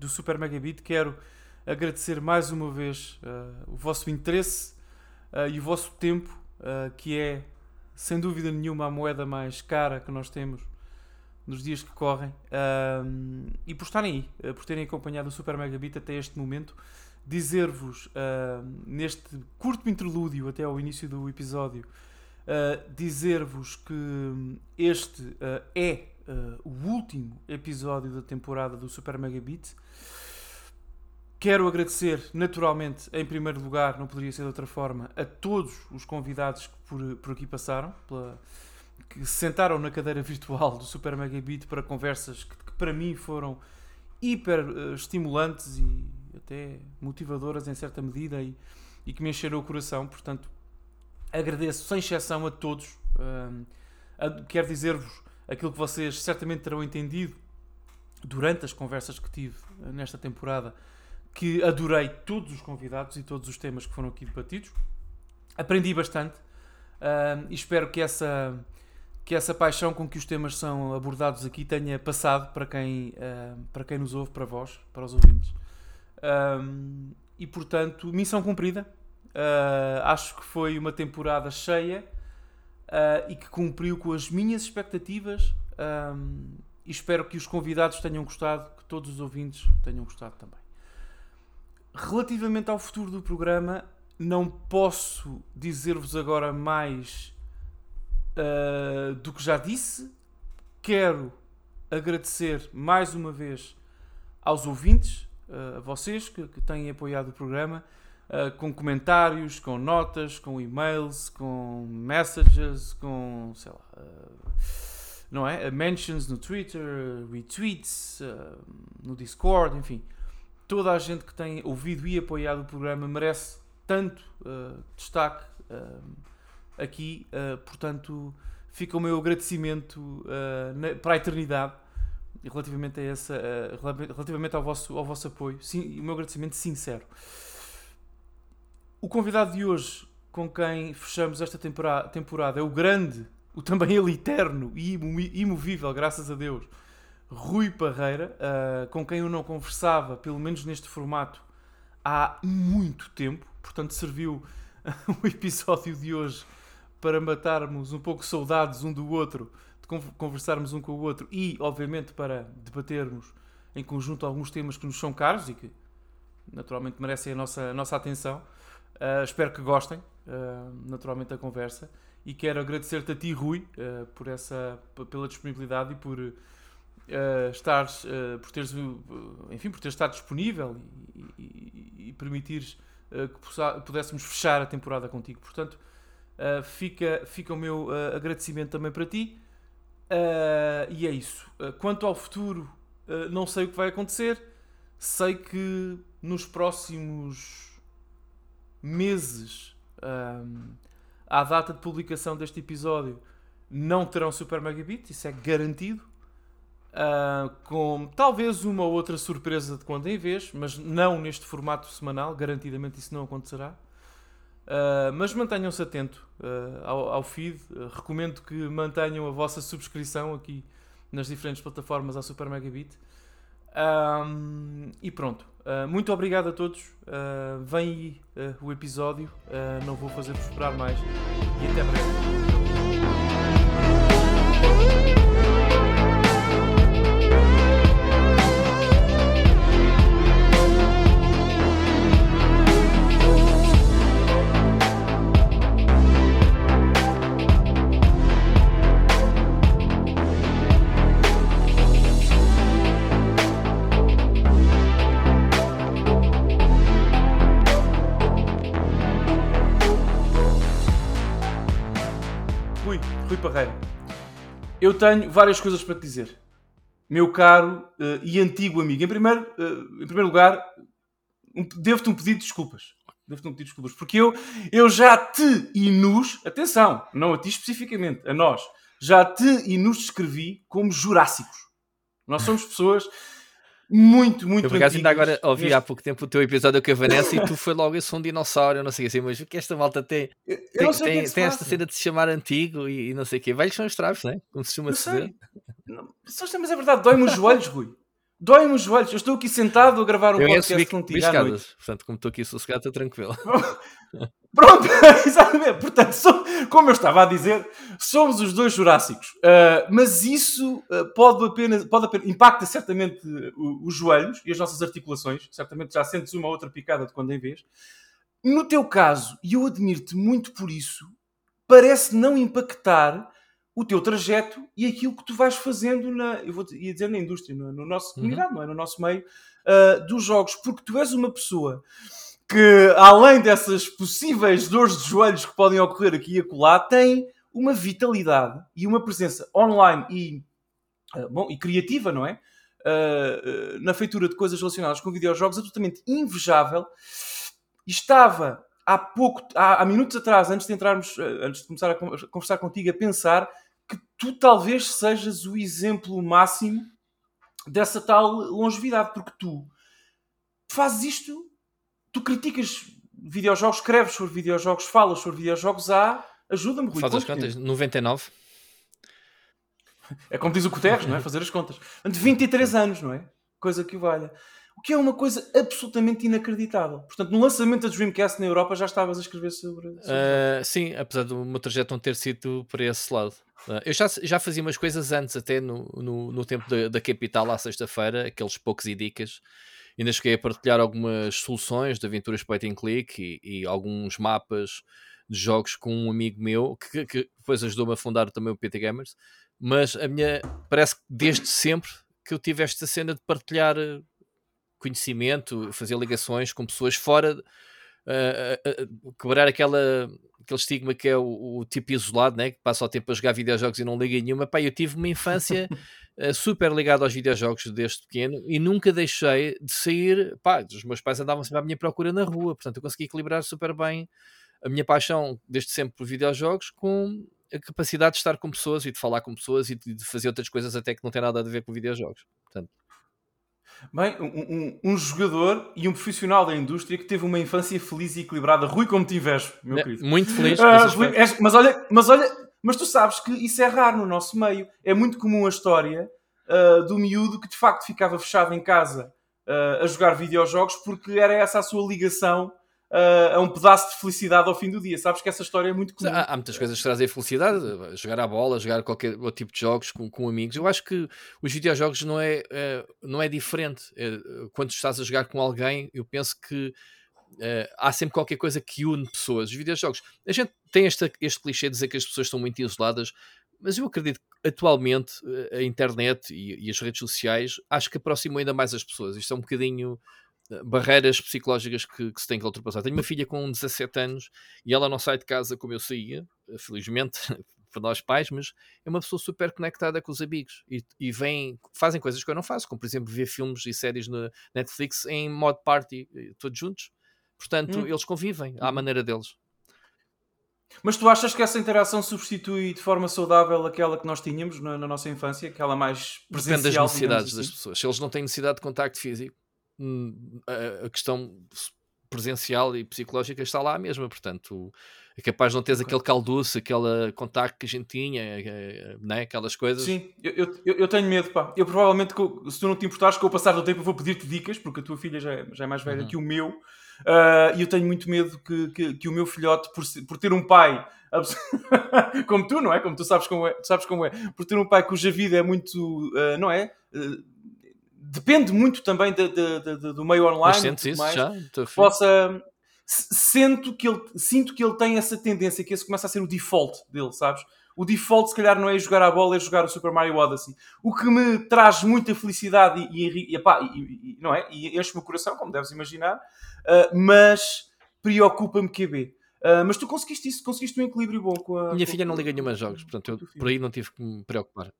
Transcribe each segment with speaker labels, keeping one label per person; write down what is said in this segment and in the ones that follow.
Speaker 1: do Super Megabit. Quero agradecer mais uma vez uh, o vosso interesse uh, e o vosso tempo, que é sem dúvida nenhuma a moeda mais cara que nós temos nos dias que correm. e por estarem aí, por terem acompanhado o Super Megabit até este momento. Dizer-vos neste curto interlúdio até ao início do episódio. dizer-vos que este é uh, o último episódio da temporada do Super Mega Beat. Quero agradecer, naturalmente, em primeiro lugar, não poderia ser de outra forma, a todos os convidados que por, por aqui passaram, pela, que se sentaram na cadeira virtual do Super Mega Beat para conversas que, que para mim foram hiper uh, estimulantes e até motivadoras em certa medida e, e, que me encheram o coração. Portanto, agradeço sem exceção a todos. Uh, quero dizer-vos aquilo que vocês certamente terão entendido durante as conversas que tive eh, nesta temporada, que adorei todos os convidados e todos os temas que foram aqui debatidos. Aprendi bastante uh, e espero que essa, que essa paixão com que os temas são abordados aqui tenha passado para quem, uh, para quem nos ouve, para vós, para os ouvintes. Uh, e portanto, missão cumprida. acho que foi uma temporada cheia uh, e que cumpriu com as minhas expectativas. Um, e espero que os convidados tenham gostado, que todos os ouvintes tenham gostado também. Relativamente ao futuro do programa, não posso dizer-vos agora mais uh, do que já disse. Quero agradecer mais uma vez aos ouvintes, uh, a vocês que, que têm apoiado o programa uh, com comentários, com notas, com e-mails, com messages, com sei lá, uh, não é? mentions no Twitter, retweets, no Discord, enfim. Toda a gente que tem ouvido e apoiado o programa merece tanto destaque aqui, portanto, fica o meu agradecimento na, para a eternidade relativamente a essa, relativamente ao vosso, ao vosso apoio. Sim, o meu agradecimento sincero. O convidado de hoje, com quem fechamos esta temporada, é o grande, o também ele eterno e imovível, graças a Deus, Rui Parreira, uh, com quem eu não conversava, pelo menos neste formato, há muito tempo. Portanto, serviu o episódio de hoje para matarmos um pouco saudades um do outro, de conversarmos um com o outro e, obviamente, para debatermos em conjunto alguns temas que nos são caros e que naturalmente merecem a nossa, a nossa atenção. Uh, espero que gostem, uh, naturalmente, da conversa. E quero agradecer-te a ti, Rui, uh, por essa, pela disponibilidade e por estares, por teres, enfim, por teres estado disponível e, e, e permitires que pudéssemos fechar a temporada contigo. Portanto, fica, fica o meu agradecimento também para ti. e é isso. quanto ao futuro, não sei o que vai acontecer. Sei que nos próximos meses um, à data de publicação deste episódio não terão Super Megabit, isso é garantido. Uh, com talvez uma ou outra surpresa de quando em vez, mas não neste formato semanal, garantidamente isso não acontecerá. Uh, mas mantenham-se atentos uh, ao, ao, feed. recomendo que mantenham a vossa subscrição aqui nas diferentes plataformas à Super Megabit. Um, e pronto. Uh, muito obrigado a todos. Uh, vem aí uh, o episódio. não vou fazer-vos esperar mais. E até breve. Eu tenho várias coisas para te dizer. Meu caro uh, e antigo amigo. Em primeiro, uh, em primeiro lugar, um, devo-te um pedido de desculpas. Devo-te um pedido de desculpas. Porque eu, eu já te e nos, atenção, não a ti especificamente, a nós, já te e nos descrevi como jurássicos. Nós somos pessoas muito, muito
Speaker 2: Eu, por acaso, ainda agora ouvi neste... há pouco tempo o teu episódio com a Vanessa e tu foi logo esse um dinossauro, não sei assim, mas o que esta malta tem? Eu, eu tem, tem, tem esta cena de se chamar antigo e, e não sei o quê. Velhos são os trapos, não é? Como se chama dizer.
Speaker 1: Não, mas é verdade, dói-me os joelhos, Rui. Dói-me os joelhos. Eu estou aqui sentado a gravar um eu podcast contigo
Speaker 2: escadas. Portanto, como estou aqui sossegado, estou tranquilo.
Speaker 1: Pronto, exatamente. Portanto, sou, como eu estava a dizer, somos os dois jurássicos. Uh, mas isso uh, pode apenas, pode apenas, impacta certamente os joelhos e as nossas articulações. Certamente já sentes uma outra picada de quando em vez. No teu caso, e eu admiro-te muito por isso, parece não impactar o teu trajeto e aquilo que tu vais fazendo na, eu vou ia dizer na indústria, no, no nosso uhum. comunidade, não é? no nosso meio uh, dos jogos, porque tu és uma pessoa que, além dessas possíveis dores de joelhos que podem ocorrer aqui e acolá, tem uma vitalidade e uma presença online e, uh, bom, e criativa, não é? Uh, na feitura de coisas relacionadas com videojogos absolutamente invejável. Estava há pouco, há, há, minutos atrás, antes de entrarmos, antes de começar a conversar contigo, a pensar que tu talvez sejas o exemplo máximo dessa tal longevidade, porque tu fazes isto, tu criticas videojogos, escreves sobre videojogos, falas sobre videojogos há. Ajuda-me, Rui.
Speaker 2: Faz as contas, 99.
Speaker 1: É como diz o Guterres, não é? Fazer as contas. De 23 anos, não é? Coisa que o valha. O que é uma coisa absolutamente inacreditável. Portanto, no lançamento da Dreamcast na Europa já estavas a escrever sobre. sobre
Speaker 2: uh, sim, apesar do meu trajeto não ter sido por esse lado. Uh, eu já, já fazia umas coisas antes, até no, no, no tempo da, da Capital, à sexta-feira, aqueles poucos e dicas. Ainda cheguei a partilhar algumas soluções de aventuras point and click e, e alguns mapas de jogos com um amigo meu que, que depois ajudou-me a fundar também o PT Gamers. Mas a minha parece que desde sempre que eu tive esta cena de partilhar eh, conhecimento, fazer ligações com pessoas fora, uh, uh, quebrar aquela, aquele estigma que é o, o, tipo isolado, né? que passa o tempo a jogar videojogos e não liga nenhuma. Pá, eu tive uma infância super ligada aos videojogos desde pequeno e nunca deixei de sair. Pá, os meus pais andavam sempre à minha procura na rua, portanto eu consegui equilibrar super bem a minha paixão desde sempre por videojogos com a capacidade de estar com pessoas e de falar com pessoas e de fazer outras coisas até que não tem nada a ver com videojogos. Portanto,
Speaker 1: Bem, um, um, um, jogador e um profissional da indústria que teve uma infância feliz e equilibrada. Rui, como te invejo, meu é, querido.
Speaker 2: Muito feliz.
Speaker 1: Uh, és, mas olha, mas olha, mas tu sabes que isso é raro no nosso meio. É muito comum a história uh, do miúdo que de facto ficava fechado em casa uh, a jogar videojogos porque era essa a sua ligação a um pedaço de felicidade ao fim do dia. Sabes que essa história é muito comum.
Speaker 2: Há, há muitas coisas que trazem felicidade, jogar a bola, jogar qualquer outro tipo de jogos com, com amigos. Eu acho que os videojogos não é, é não é diferente. É, quando estás a jogar com alguém, eu penso que Uh, há sempre qualquer coisa que une pessoas. Os videojogos, a gente tem este, este clichê de dizer que as pessoas estão muito isoladas, mas eu acredito que atualmente eh, a internet e, e, as redes sociais acho que aproximam ainda mais as pessoas. Isto é um bocadinho barreiras psicológicas que, que, se tem que ultrapassar. Tenho uma filha com 17 anos e ela não sai de casa como eu saía, felizmente para nós pais, mas é uma pessoa super conectada com os amigos e, e vem, fazem coisas que eu não faço, como por exemplo ver filmes e séries no Netflix em modo party, eh, todos juntos. Portanto, hum. eles convivem à hum. maneira deles.
Speaker 1: Mas tu achas que essa interação substitui de forma saudável aquela que nós tínhamos na, na nossa infância, aquela mais presencial?
Speaker 2: Depende das necessidades assim? das pessoas. Se eles não têm necessidade de contacto físico, a questão presencial e psicológica está lá mesma, portanto é capaz de não teres aquele calduço, aquele contacto que a gente tinha, é, né? aquelas coisas.
Speaker 1: Sim, eu, eu, eu, tenho medo, pá. Eu provavelmente, se tu não te importares, com o passar do tempo eu vou pedir-te dicas, porque a tua filha já é, já é mais velha uhum. que o meu, uh, e eu tenho muito medo que, que, que, o meu filhote, por, por ter um pai como tu, não é? Como tu sabes como é, sabes como é, por ter um pai cuja vida é muito, uh, não é? Uh, depende muito também de, de, de, do meio online. Mas
Speaker 2: sentes isso mais, já?
Speaker 1: Possa, sinto que ele, sinto que ele tem essa tendência, que esse começa a ser o default dele, sabes? O default, se calhar, não é jogar a bola, é jogar o Super Mario Odyssey. O que me traz muita felicidade e, e, e, e não é? e enche-me o coração, como deves imaginar, uh, mas preocupa-me QB. Uh, mas tu conseguiste isso, conseguiste um equilíbrio bom com a.
Speaker 2: Minha
Speaker 1: com
Speaker 2: filha não liga nenhuma jogos, portanto, eu, por aí não tive que me preocupar.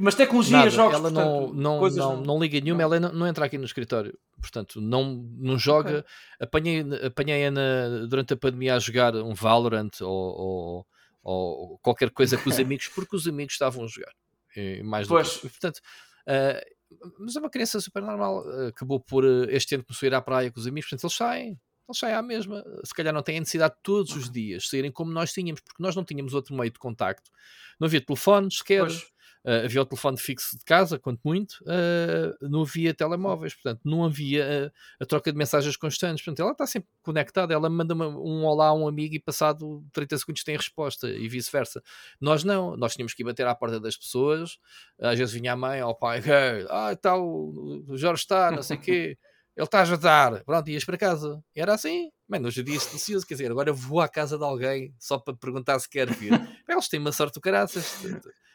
Speaker 1: Mas tecnologia, Nada. jogos,
Speaker 2: ela
Speaker 1: portanto,
Speaker 2: não, não, não, não, liga nenhuma, ela não, não, entra aqui no escritório, portanto, não, não joga. Okay. Apanhei, apanhei Ana durante a pandemia a jogar um Valorant ou, ou, ou qualquer coisa com os amigos, porque os amigos estavam a jogar. E mais do pois. que. Portanto, uh, mas é uma criança super normal. Acabou por uh, este ano começou a ir à praia com os amigos, portanto, eles saem. Eles saem à mesma. Se calhar não têm a necessidade todos os dias saírem como nós tínhamos, porque nós não tínhamos outro meio de contacto. Não havia telefone sequer. Pois Uh, havia o telefone fixo de casa, quanto muito, uh, não havia telemóveis, portanto, não havia uh, a troca de mensagens constantes. Portanto, ela está sempre conectada, ela manda um olá a um amigo e passado 30 segundos tem a resposta e vice-versa. Nós não, nós tínhamos que ir bater à porta das pessoas, às vezes vinha a mãe ao pai, hey, ah, está o, o Jorge está, não sei o quê. Ele está a jantar, pronto, ias para casa. E era assim, mano, hoje em dia é delicioso, quer dizer, agora vou à casa de alguém só para perguntar se quer vir. Eles têm uma sorte do caraças.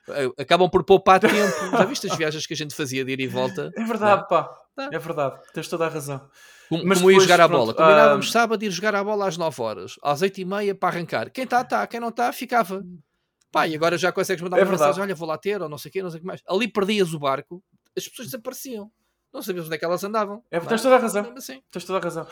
Speaker 2: Eh, acabam por poupar tempo. Já viste as viagens que a gente fazia de ir e volta?
Speaker 1: É verdade, não? pá. Tá. É verdade, tens toda a razão.
Speaker 2: Como, Mas como depois, ir jogar pronto, a bola. Combinávamos uh... sábado ir jogar a bola às 9 horas, às 8 e meia para arrancar. Quem está, está. Quem não está, ficava. Pá, e agora já consegues mandar é uma verdade. mensagem: olha, vou lá ter, ou não sei o quê, não sei o que mais. Ali perdias o barco, as pessoas desapareciam não sabíamos onde é que elas andavam.
Speaker 1: É, tens toda a razão. Assim. Tens toda a razão.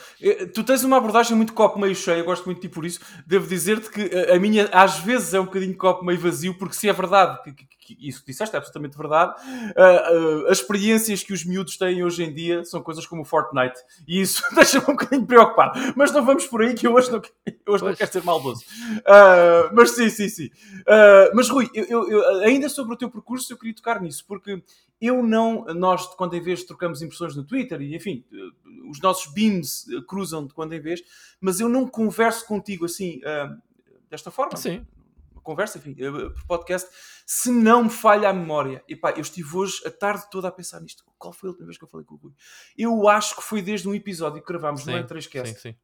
Speaker 1: Tu tens uma abordagem muito copo meio cheio, eu gosto muito de ti por isso. Devo dizer-te que a minha às vezes é um bocadinho copo meio vazio, porque se é verdade, que, que, que isso que disseste é absolutamente verdade, uh, uh, as experiências que os miúdos têm hoje em dia são coisas como o Fortnite. E isso deixa-me um bocadinho preocupado. Mas não vamos por aí, que eu hoje não, eu hoje não quero ser maldoso. Uh, mas sim, sim, sim. mas Rui, eu, eu, ainda sobre o teu percurso, eu queria tocar nisso, porque eu não, nós de quando em vez trocamos impressões no Twitter e enfim, eh, os nossos beams eh, cruzam de quando em vez, mas eu não converso contigo assim, uh, desta forma.
Speaker 2: Sim.
Speaker 1: Conversa, enfim, por podcast, se não me falha a memória. E pá, eu estive hoje a tarde toda a pensar nisto. Qual foi a última vez que eu falei com o Rui? Eu acho que foi desde um episódio que gravámos no N3Cast. Sim, sim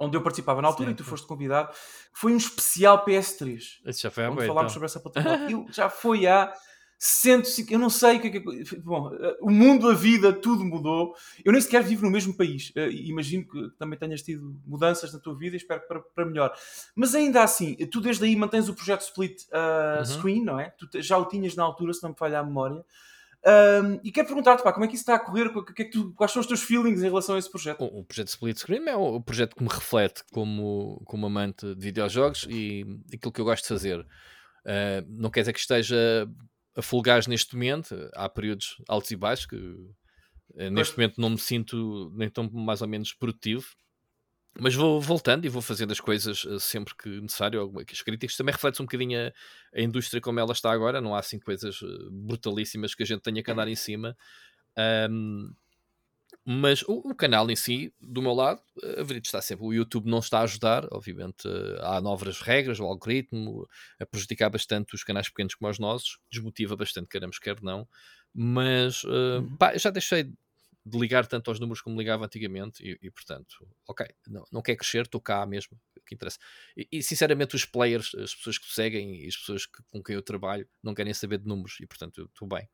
Speaker 1: onde eu participava na altura sim, e tu foste convidado, foi um especial PS3.
Speaker 2: Esse já foi há
Speaker 1: onde falámos então. sobre essa plataforma. já foi há 105, eu não sei o que é que. Bom, o mundo, a vida, tudo mudou. Eu nem sequer vivo no mesmo país. Uh, imagino que também tenhas tido mudanças na tua vida e espero que para, para melhor. Mas ainda assim, tu desde aí mantens o projeto Split uh, uhum. Screen, não é? Tu já o tinhas na altura, se não me falha a memória. Um, e quero perguntar-te, pá, como é que isso está a correr? Que é que tu, quais são os teus feelings em relação a esse projeto?
Speaker 2: O, o projeto Split Screen é o, o, projeto que me reflete como, como amante de videojogos e aquilo que eu gosto de fazer. Uh, não quer dizer que esteja a full gás neste momento. Há períodos altos e baixos que uh, neste momento não me sinto nem tão mais ou menos produtivo. Mas vou voltando e vou fazendo as coisas uh, sempre que necessário. As críticas também refletem um bocadinho a, a, indústria como ela está agora. Não há assim coisas brutalíssimas que a gente tenha que andar em cima. Um, mas o, o, canal em si, do meu lado, a verdade está sempre. O YouTube não está a ajudar, obviamente, há novas regras, o algoritmo a prejudicar bastante os canais pequenos como os nossos, desmotiva bastante, queremos quer não. Mas uh, uhum. pá, já deixei de ligar tanto aos números como ligava antigamente e, e portanto, ok, não, não quer crescer, estou cá mesmo, que interessa. E, e, sinceramente, os players, as pessoas que seguem e as pessoas que, com quem eu trabalho não querem saber de números e portanto, estou bem.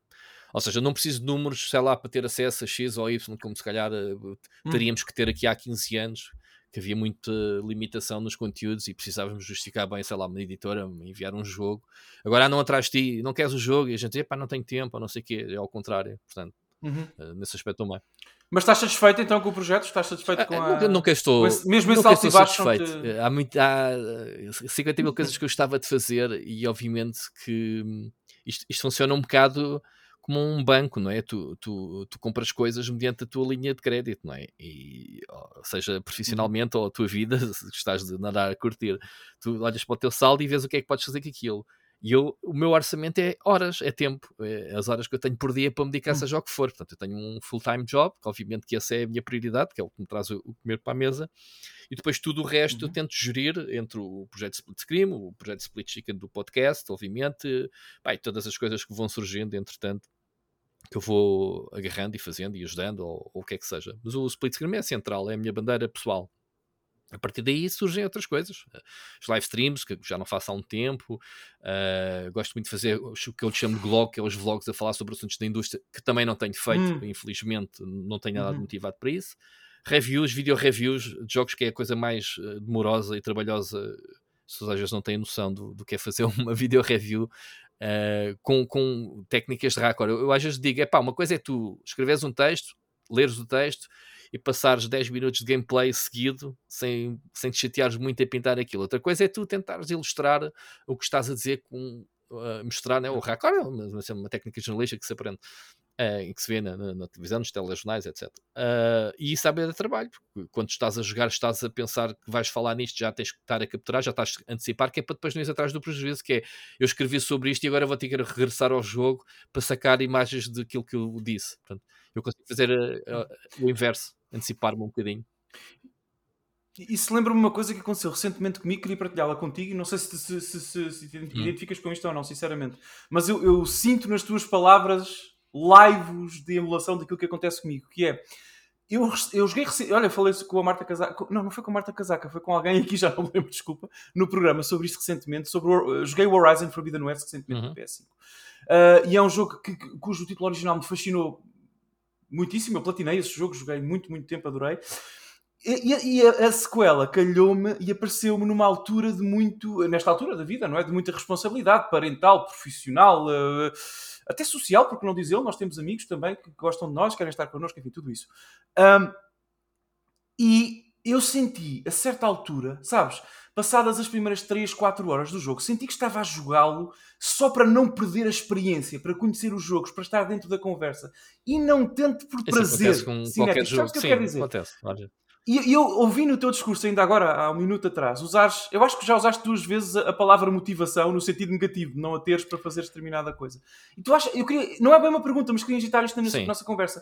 Speaker 2: Ou seja, não preciso de números, sei lá, para ter acesso a X ou Y, como se calhar uh, teríamos que ter aqui há 15 anos, que havia muita limitação nos conteúdos e precisávamos justificar bem, sei lá, uma editora me enviar um jogo. Agora não atrás de ti, não queres o jogo e a gente diz, pá, não tenho tempo, ou não sei o quê, é ao contrário, portanto, uhum. uh, nesse aspecto também.
Speaker 1: Mas estás satisfeito então com o projeto? Estás satisfeito com
Speaker 2: ah, a. Nunca estou.
Speaker 1: Esse, mesmo esse alto
Speaker 2: satisfeito. Te... Há, muito, há 50 mil coisas que eu gostava de fazer e obviamente que hum, isto, isto funciona um bocado como um banco, não é? Tu, tu, tu compras coisas mediante a tua linha de crédito, não é? E, seja uhum. profissionalmente ou a tua vida, se estás de nadar a curtir, tu olhas para o teu saldo e vês o que é que podes fazer com aquilo. E eu, o meu orçamento é horas, é tempo, é as horas que eu tenho por dia para me dedicar, uhum. seja o que for. Portanto, eu tenho um full-time job, que obviamente que essa é a minha prioridade, que é o que me traz o, o comer para a mesa, e depois tudo o resto uhum. eu tento gerir entre o projeto Split Scream, o projeto Split Chicken do podcast, obviamente, pá, e todas as coisas que vão surgindo, entretanto, que eu vou agarrando e fazendo e ajudando, ou, ou o que é que seja. Mas o split screen é central, é a minha bandeira pessoal. A partir daí surgem outras coisas. Os live streams, que já não faço há um tempo. Uh, gosto muito de fazer o que eu lhe chamo de vlog, que é os vlogs a falar sobre assuntos da indústria, que também não tenho feito, hum. infelizmente, não tenho nada uhum. motivado para isso. Reviews, video reviews de jogos, que é a coisa mais uh, demorosa e trabalhosa. Se às vezes não têm noção do, do que é fazer uma video review, uh, com, com técnicas de raccord. Eu, eu às vezes digo: é pá, uma coisa é tu escreves um texto, leres o texto e passares 10 minutos de gameplay seguido sem, sem te chateares muito a pintar aquilo. Outra coisa é tu tentares ilustrar o que estás a dizer com uh, mostrar né, o raccord, é uma, uma técnica jornalística que se aprende. Uh, em que se vê na, na, na televisão, nos telejornais, etc. Uh, e isso sabe de trabalho, porque quando estás a jogar, estás a pensar que vais falar nisto, já tens que estar a capturar, já estás a antecipar, que é para depois não ir atrás do prejuízo, que é eu escrevi sobre isto e agora vou ter que regressar ao jogo para sacar imagens daquilo que eu disse. Portanto, eu consigo fazer uh, o inverso, antecipar-me um bocadinho.
Speaker 1: Isso lembra-me uma coisa que aconteceu recentemente comigo, queria partilhá-la contigo, e não sei se, se, se, se, se te hum. identificas com isto ou não, sinceramente, mas eu, eu sinto nas tuas palavras lives de emulação daquilo que acontece comigo, que é eu, eu joguei olha, falei com a Marta Casaca, não, não foi com a Marta Casaca, foi com alguém aqui, já não me lembro, desculpa, no programa sobre isto recentemente, sobre o, joguei o Horizon Forbidden West recentemente uhum. no PS5. Uh, e é um jogo que, cujo título original me fascinou muitíssimo, eu platinei esse jogo, joguei muito, muito tempo, adorei. E, e, e a, a, sequela calhou-me e apareceu-me numa altura de muito, nesta altura da vida, não é? De muita responsabilidade parental, profissional, uh, até social, porque não diz ele, nós temos amigos também que gostam de nós, querem estar connosco, enfim, tudo isso. Um, e eu senti, a certa altura, sabes, passadas as primeiras 3, 4 horas do jogo, senti que estava a jogá-lo só para não perder a experiência, para conhecer os jogos, para estar dentro da conversa e não tanto por prazer.
Speaker 2: Isso acontece com qualquer jogo. Sabes o que eu quero dizer? Acontece,
Speaker 1: e eu ouvi no teu discurso, ainda agora, há um minuto atrás, usares, eu acho que já usaste duas vezes a, palavra motivação no sentido negativo, de não a teres para fazer determinada coisa. E tu achas, eu queria, não é bem uma pergunta, mas queria agitar isto na nossa, nossa conversa.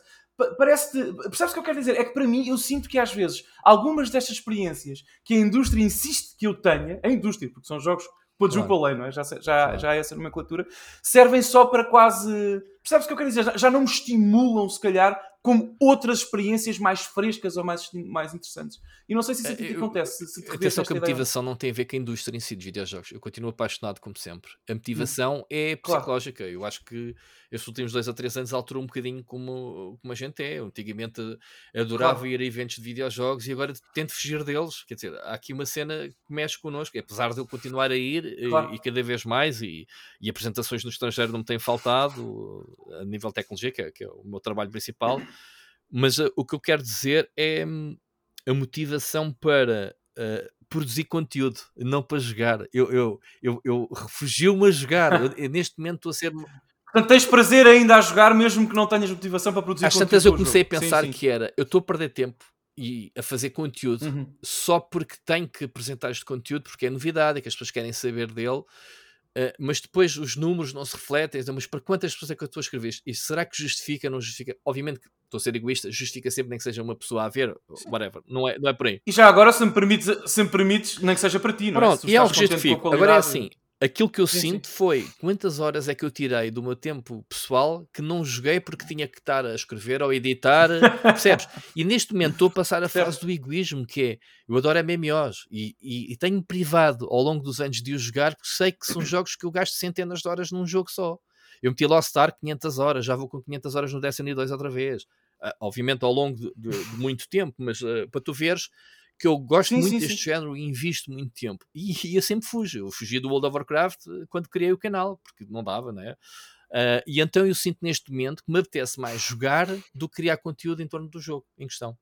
Speaker 1: Parece-te, percebes o que eu quero dizer? É que para mim, eu sinto que às vezes, algumas destas experiências que a indústria insiste que eu tenha, a indústria, porque são jogos quadruple claro. não é? Já, já, claro. já é essa nomenclatura, servem só para quase. Percebes o que eu quero dizer? Já, já não me estimulam, se calhar, como outras experiências mais frescas ou mais, mais interessantes. E não sei se isso a ti é, acontece. Se,
Speaker 2: atenção que a motivação ideia. não tem a ver com a indústria em si dos videojogos. Eu continuo apaixonado como sempre. A motivação hum. é psicológica. Claro. Eu acho que estes últimos dois ou três anos alterou um bocadinho como, como a gente é. Eu, antigamente adorava claro. ir a eventos de videojogos e agora tento fugir deles. Quer dizer, há aqui uma cena que mexe connosco. Apesar de eu continuar a ir eh, claro. e, e, cada vez mais, e, e, apresentações no estrangeiro não me têm faltado, a nível de tecnologia, que é, que é o meu trabalho principal. Mas uh, o que eu quero dizer é hum, a motivação para uh, produzir conteúdo, não para jogar. Eu, eu, eu, eu refugio-me a jogar. eu, eu, neste momento estou a ser.
Speaker 1: Portanto, tens prazer ainda a jogar, mesmo que não tenhas motivação para produzir
Speaker 2: Às conteúdo. Às tantas eu comecei a pensar sim, sim. que era: eu estou a perder tempo e a fazer conteúdo uhum. só porque tenho que apresentar este conteúdo, porque é novidade, e que as pessoas querem saber dele. Uh, mas depois os números não se refletem, então, mas para quantas pessoas é que escrever isto? E será que justifica, não justifica? Obviamente que estou a ser egoísta, justifica sempre nem que seja uma pessoa a ver, Sim. whatever, não é, não é por aí.
Speaker 1: E já agora, se me permites, se me permites nem que seja para ti, não
Speaker 2: é? Pronto, é? e é um justifico. Agora é assim, aquilo que eu sim, sinto sim. foi quantas horas é que eu tirei do meu tempo pessoal que não joguei porque tinha que estar a escrever ou editar, percebes? E neste momento estou a passar a fase do egoísmo, que é eu adoro MMOs e, e, e tenho privado ao longo dos anos de os jogar porque sei que são jogos que eu gasto centenas de horas num jogo só. Eu meti Lost Star 500 horas, já vou com 500 horas no Destiny 2 outra vez. Uh, obviamente ao longo de, de, de muito tempo, mas uh, para tu veres que eu gosto sim, muito sim, deste sim. género e invisto muito tempo. E, e eu sempre fujo. Eu fugi do World of Warcraft eh, quando criei o canal, porque não dava, não é? Uh, e então eu sinto neste momento que me apetece mais jogar do que criar conteúdo em torno do jogo em questão.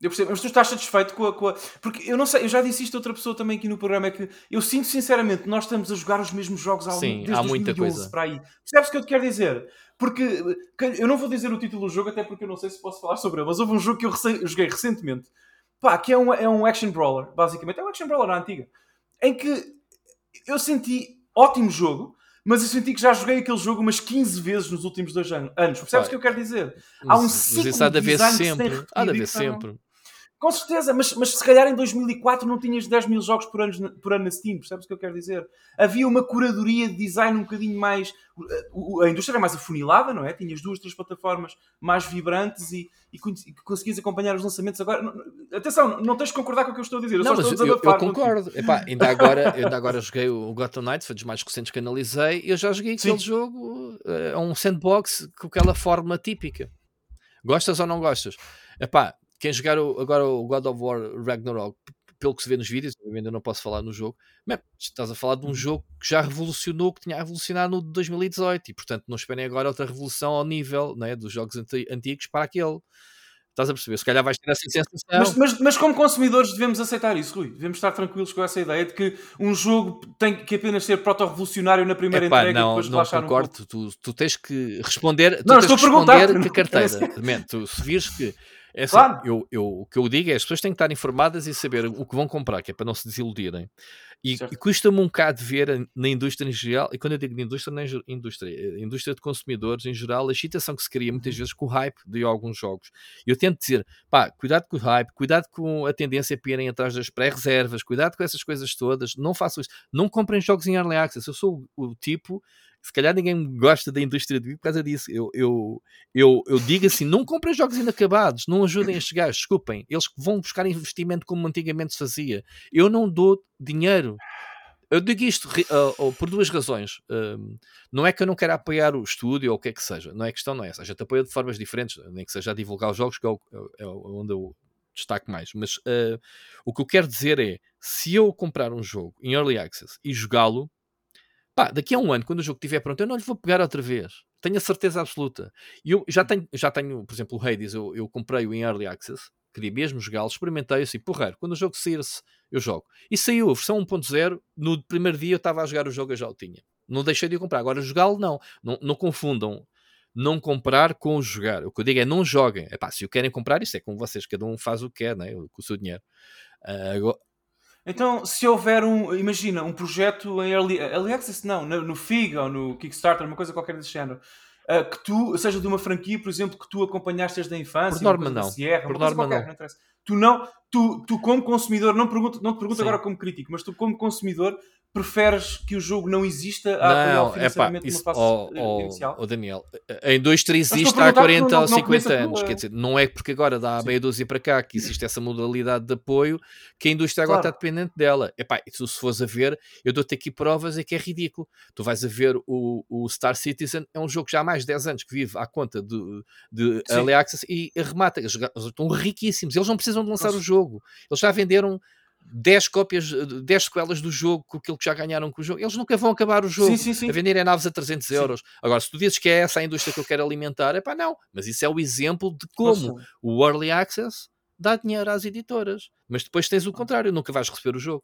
Speaker 1: Eu percebo, mas tu estás satisfeito com a, com a, Porque eu não sei, eu já disse isto a outra pessoa também aqui no programa, é que eu sinto sinceramente que nós estamos a jogar os mesmos jogos há, Sim, desde há muita coisa. para aí. Percebes o que eu te quero dizer? Porque eu não vou dizer o título do jogo, até porque eu não sei se posso falar sobre ele, mas houve um jogo que eu joguei recentemente Pá, que é um, é um action brawler, basicamente. É um action brawler antiga. Em que eu senti ótimo jogo, mas eu senti que já joguei aquele jogo umas 15 vezes nos últimos dois anos. Percebes o que eu quero dizer?
Speaker 2: Há um ciclo mas isso há de haver sempre. Há de haver sempre.
Speaker 1: Com certeza, mas, mas se calhar em 2004 não tinhas 10 mil jogos por ano, por ano na Steam, percebes o que eu quero dizer? Havia uma curadoria de design um bocadinho mais. A indústria era mais afunilada, não é? Tinhas duas, três plataformas mais vibrantes e, e conseguias acompanhar os lançamentos agora. Atenção, não tens de concordar com o que eu estou a dizer. Eu
Speaker 2: não, mas eu, eu, concordo. Epá, ainda, agora, ainda agora joguei o Gotham Knights, foi dos mais recentes que analisei, e eu já joguei Sim. aquele jogo, é um sandbox com aquela forma típica. Gostas ou não gostas? Epá, quem jogar o, agora o God of War Ragnarok, pelo que se vê nos vídeos, obviamente eu não posso falar no jogo, mas estás a falar de um uhum. jogo que já revolucionou, que tinha a revolucionar no de 2018 e portanto não esperem agora outra revolução ao nível né, dos jogos antigos para aquele. Estás a perceber? Se calhar vais ter essa sensação.
Speaker 1: Mas, mas, mas, como consumidores devemos aceitar isso, Rui. Devemos estar tranquilos com essa ideia de que um jogo tem que apenas ser proto-revolucionário na primeira
Speaker 2: Epá,
Speaker 1: entrega
Speaker 2: não,
Speaker 1: e depois
Speaker 2: não concordo.
Speaker 1: um
Speaker 2: tu, tu tens que responder, tu
Speaker 1: Não,
Speaker 2: tens
Speaker 1: estou
Speaker 2: que
Speaker 1: a perguntar,
Speaker 2: responder que a carteira. Man, tu, se vires que é assim,
Speaker 1: Claro.
Speaker 2: eu, eu, o que eu digo é as pessoas têm que estar informadas e saber o que vão comprar, que é para não se desiludirem. E, e custa-me um bocado ver a- na indústria em geral, e quando eu digo na indústria, não é indústria, é indústria de consumidores em geral, a excitação que se cria muitas
Speaker 1: Uhum.
Speaker 2: vezes com o hype de alguns jogos. E eu tento dizer, pá, cuidado com o hype, cuidado com a tendência para irem atrás das pré-reservas, cuidado com essas coisas todas, não façam isso. Não comprem jogos em early access. Eu sou o, o tipo, se calhar ninguém gosta da indústria de por causa disso. Eu, eu, eu, eu digo assim: não comprem jogos inacabados, não ajudem a chegar, desculpem. Eles vão buscar investimento como antigamente se fazia. Eu não dou dinheiro. Eu digo isto ah, oh, por duas razões. Um, não é que eu não quero apoiar o estúdio ou o que é que seja. Não é questão, não é essa. A gente apoia de formas diferentes, nem que seja a divulgar os jogos, que é, o- é o- onde eu destaco mais. Mas ah, o que eu quero dizer é: se eu comprar um jogo em early access e jogá-lo, pá, daqui a um ano, quando o jogo estiver pronto, eu não lhe vou pegar outra vez. Tenho a certeza absoluta. E eu já tenho, já tenho por exemplo, o Hades, eu, eu comprei-o em early access, queria mesmo jogá-lo, experimentei assim, porreiro, quando o jogo sair-se, eu jogo. E saiu a versão 1.0, no primeiro dia eu estava a jogar o jogo, eu já o tinha. Não deixei de o comprar. Agora, jogá-lo, não. não. Não confundam não comprar com jogar. O que eu digo é não joguem. É pá, se o querem comprar, isso é com vocês, cada um faz o que quer, né? com o seu dinheiro. Agora-
Speaker 1: Então, se houver um, imagina, um projeto em Early, early Access, não, no, no FIG ou no Kickstarter, uma coisa qualquer desse género, ah, que tu, seja de uma franquia, por exemplo, que tu acompanhaste desde a infância,
Speaker 2: Por norma, não.
Speaker 1: Sierra,
Speaker 2: Por norma,
Speaker 1: qualquer,
Speaker 2: não.
Speaker 1: não interessa. Tu não, tu, tu como consumidor, não, pergunto, não te pergunto
Speaker 2: Sim.
Speaker 1: agora como crítico, mas tu como consumidor, preferes que o jogo não exista a
Speaker 2: Não, é pá, isso,
Speaker 1: fase
Speaker 2: oh,
Speaker 1: eh,
Speaker 2: oh,
Speaker 1: inicial?
Speaker 2: oh, Daniel, a indústria
Speaker 1: estou a
Speaker 2: existe há
Speaker 1: perguntar porque
Speaker 2: 40
Speaker 1: não-
Speaker 2: ou
Speaker 1: não
Speaker 2: 50
Speaker 1: conheço a tua-
Speaker 2: anos, quer dizer, não é porque agora dá
Speaker 1: Sim.
Speaker 2: meia dúzia para cá que existe essa modalidade de apoio que a indústria agora
Speaker 1: Claro.
Speaker 2: está dependente dela. Epá, e tu se fores a ver, eu dou-te aqui provas é que é ridículo. Tu vais a ver o, o Star Citizen, é um jogo que já há mais de 10 anos que vive à conta de, de
Speaker 1: Sim.
Speaker 2: Early Access e remata, eles já- eles estão riquíssimos, eles não precisam de lançar
Speaker 1: Nossa.
Speaker 2: o jogo, eles já venderam 10 cópias, 10 sequelas do jogo com aquilo que já ganharam com o jogo, eles nunca vão acabar o jogo
Speaker 1: Sim, sim, sim.
Speaker 2: a venderem naves a 300
Speaker 1: Sim.
Speaker 2: euros. Agora, se tu dizes que é essa a indústria que eu quero alimentar, é pá, não. Mas isso é o exemplo de como
Speaker 1: Nossa.
Speaker 2: o Early Access dá dinheiro às editoras. Mas depois tens o contrário, nunca vais receber o jogo.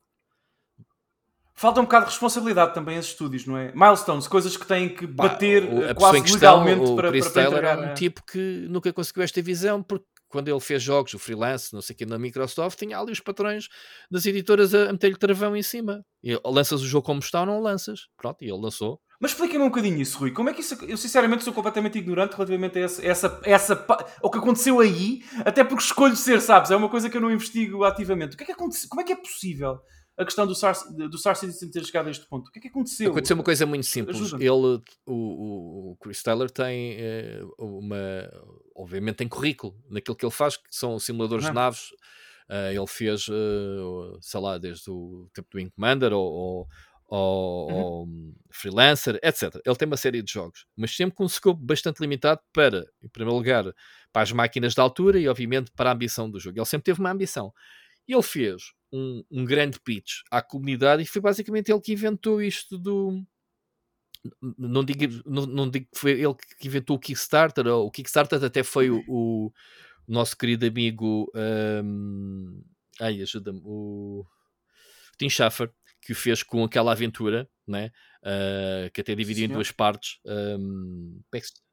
Speaker 1: Falta um bocado de responsabilidade também aos estúdios, não é? Milestones, coisas que têm que bater
Speaker 2: o- a pessoa
Speaker 1: quase
Speaker 2: questão,
Speaker 1: legalmente
Speaker 2: o
Speaker 1: para,
Speaker 2: Chris
Speaker 1: para, para
Speaker 2: Taylor,
Speaker 1: entregar.
Speaker 2: é um
Speaker 1: eh,
Speaker 2: tipo que nunca conseguiu esta visão, porque quando ele fez jogos, o freelance, não sei o que, na Microsoft, tinha ali os patrões das editoras a, meter-lhe travão em cima. E lanças o jogo como está ou não lanças. Pronto, e ele lançou.
Speaker 1: Mas explica-me um bocadinho isso, Rui. Como é que isso. Eu sinceramente sou completamente ignorante relativamente a essa, essa, essa, o que aconteceu aí, até porque escolho ser, sabes? É uma coisa que eu não investigo ativamente. O que é que aconteceu? Como é que é possível a questão do Star, do Citizen ter chegado a este ponto? O que é que aconteceu?
Speaker 2: Aconteceu uma coisa muito simples. Ele, o, o, Chris Taylor tem eh, uma. Obviamente tem currículo naquilo que ele faz, que são simuladores de
Speaker 1: Ah.
Speaker 2: naves. Eh, ele fez, eh, sei lá, desde o tempo do Wing Commander ou, ou, ou-
Speaker 1: Uhum.
Speaker 2: ou, hum, Freelancer, etc. Ele tem uma série de jogos, mas sempre com um scope bastante limitado para, em primeiro lugar, para as máquinas da altura e, obviamente, para a ambição do jogo. Ele sempre teve uma ambição. E ele fez um, um grande pitch à comunidade e foi basicamente ele que inventou isto do. Não digo, não, não digo que foi ele que inventou o Kickstarter, ou o Kickstarter até foi o, o nosso querido amigo. hum, ai, ajuda-me. O Tim Schafer, que o fez com aquela aventura, né? Ah, que até dividiu em duas partes. hum, como é que se-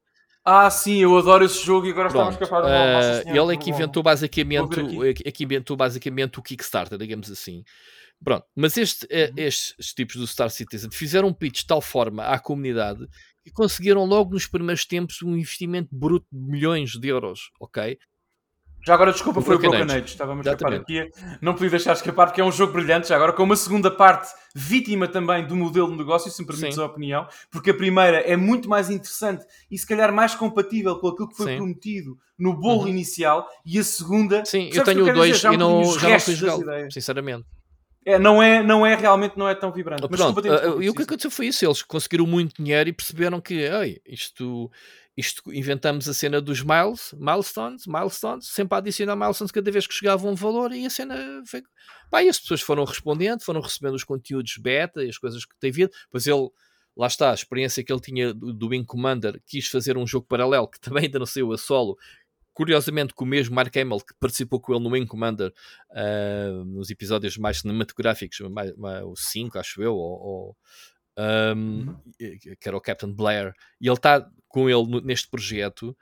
Speaker 1: Ah, sim, eu adoro esse jogo e agora
Speaker 2: Pronto,
Speaker 1: escapar do mal.
Speaker 2: ah,
Speaker 1: Nossa Senhora,
Speaker 2: ele é
Speaker 1: que
Speaker 2: inventou basicamente, é que é que inventou basicamente o Kickstarter, digamos assim. Pronto, mas este, eh,
Speaker 1: Uhum.
Speaker 2: estes tipos do Star Citizen fizeram um pitch de tal forma à comunidade que conseguiram logo nos primeiros tempos um investimento bruto de milhões de euros, ok?
Speaker 1: Já agora, desculpa,
Speaker 2: O
Speaker 1: foi o
Speaker 2: Broken
Speaker 1: Broken
Speaker 2: Age.
Speaker 1: Estava a aqui. Não podia deixar escapar porque é um jogo brilhante. Já agora, com uma segunda parte vítima também do modelo de negócio, se me permites
Speaker 2: Sim.
Speaker 1: a opinião. Porque a primeira é muito mais interessante e se calhar mais compatível com aquilo que foi
Speaker 2: Sim.
Speaker 1: prometido no bolo
Speaker 2: Uhum.
Speaker 1: inicial. E a segunda.
Speaker 2: Sim, eu tenho o
Speaker 1: quero
Speaker 2: 2
Speaker 1: dizer? Já
Speaker 2: e não, já não fui
Speaker 1: ideias.
Speaker 2: sinceramente.
Speaker 1: É, não, é, não é realmente não é tão vibrante. Mas
Speaker 2: Pronto,
Speaker 1: desculpa, ter
Speaker 2: ah, e o que aconteceu foi isso, eles conseguiram muito dinheiro e perceberam que, ei, isto, isto inventamos a cena dos miles, milestones, milestones, sempre a adicionar milestones cada vez que chegava um valor e a cena foi... Pá, e as pessoas foram respondendo, foram recebendo os conteúdos beta e as coisas que tem vindo, pois ele, lá está, a experiência que ele tinha do, do Wing Commander, quis fazer um jogo paralelo, que também ainda não saiu a solo, curiosamente com o mesmo Mark Hamill que participou com ele no Wing Commander uh, nos episódios mais cinematográficos, mais, mais, o 5 acho eu, ou, ou um, uhum. que era o Captain Blair, e ele está com ele neste projeto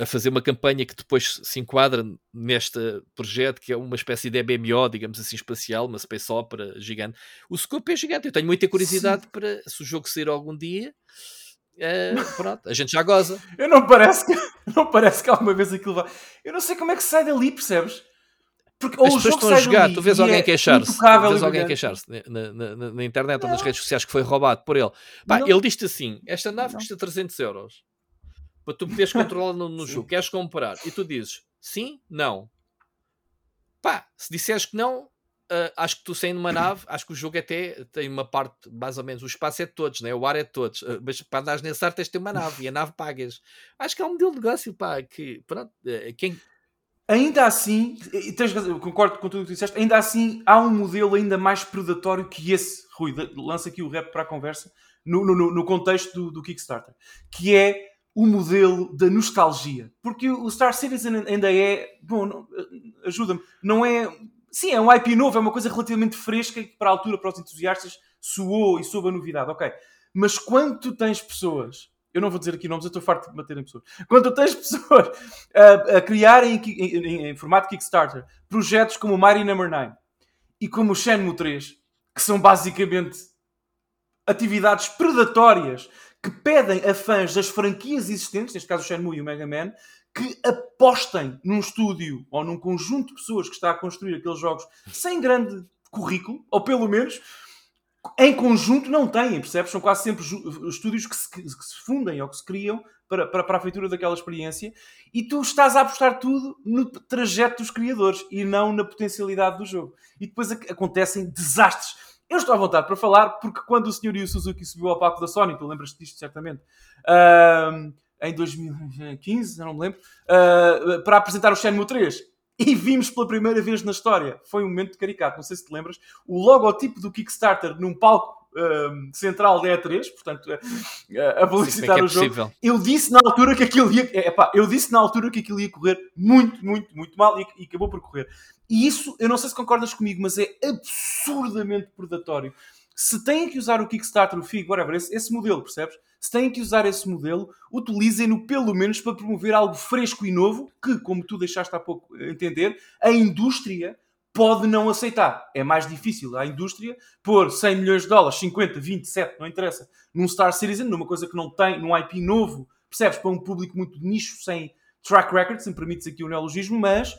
Speaker 2: a fazer uma campanha que depois se enquadra neste projeto, que é uma espécie de BMO, digamos assim, espacial, uma space opera gigante. O scope é gigante, eu tenho muita curiosidade Sim. para se o jogo sair algum dia. Uh, pronto, a gente já goza.
Speaker 1: eu não parece que não parece que alguma vez aquilo vai. Eu não sei como é que sai dali, percebes?
Speaker 2: Porque ou As pessoas estão a jogar, tu vês alguém é queixar-se, vês alguém queixar-se na, na, na, internet não. ou nas redes sociais que foi roubado por ele. Pá, ele diz-te assim: esta nave não. custa 300 euros para tu poderes controlar no, no jogo. Queres comprar? E tu dizes sim, não. Pá, se disseres que não, uh, acho que tu saindo numa nave, acho que o jogo até tem uma parte, mais ou menos, o espaço é de todos, né? o ar é de todos, uh, mas para andares nesse ar tens de ter uma nave e a nave pagas. Acho que é um modelo de negócio, pá, que pronto, uh, quem.
Speaker 1: Ainda assim, tens, concordo com tudo o que disseste, ainda assim há um modelo ainda mais predatório que esse, Rui, lança aqui o rap para a conversa, no, no, no contexto do, do Kickstarter, que é o modelo da nostalgia. Porque o Star Citizen ainda é. Bom, ajuda-me. Não é. Sim, é um IP novo, é uma coisa relativamente fresca que, para a altura, para os entusiastas, soou e soube a novidade. Ok. Mas quando tu tens pessoas. Eu não vou dizer aqui nomes, eu estou farto de bater em pessoas. Quando tens pessoas a, a criarem em, em, em, formato Kickstarter projetos como o Mighty Number 9 e como o Shenmue 3, que são basicamente atividades predatórias que pedem a fãs das franquias existentes, neste caso o Shenmue e o Mega Man, que apostem num estúdio ou num conjunto de pessoas que está a construir aqueles jogos sem grande currículo, ou pelo menos em conjunto não têm, percebes? São quase sempre estúdios que se, que se, fundem ou que se criam para, para, para a feitura daquela experiência e tu estás a apostar tudo no trajeto dos criadores e não na potencialidade do jogo. E depois acontecem desastres eu estou à vontade para falar, porque quando o senhor Yu Suzuki subiu ao palco da Sony, tu lembras-te disto certamente, uh, em 2015, não me lembro, uh, para apresentar o Shenmue 3, e vimos pela primeira vez na história, foi um momento caricato, não sei se te lembras, o logotipo do Kickstarter num palco uh, central da E3, portanto, uh, a publicitar é, o jogo. Eu disse na altura que aquilo ia, epá, eu disse na altura que aquilo ia correr muito, muito, muito mal e, e acabou por correr. E isso, eu não sei se concordas comigo, mas é absurdamente predatório. Se têm que usar o Kickstarter, o FIG, whatever, esse, esse modelo, percebes? Se têm que usar esse modelo, utilizem-no pelo menos para promover algo fresco e novo, que, como tu deixaste há pouco entender, a indústria pode não aceitar. É mais difícil a indústria pôr 100 milhões de dólares, 50, 27, não interessa, num Star Citizen, numa coisa que não tem, num IP novo, percebes? Para um público muito nicho, sem track record, se me permites aqui o neologismo, mas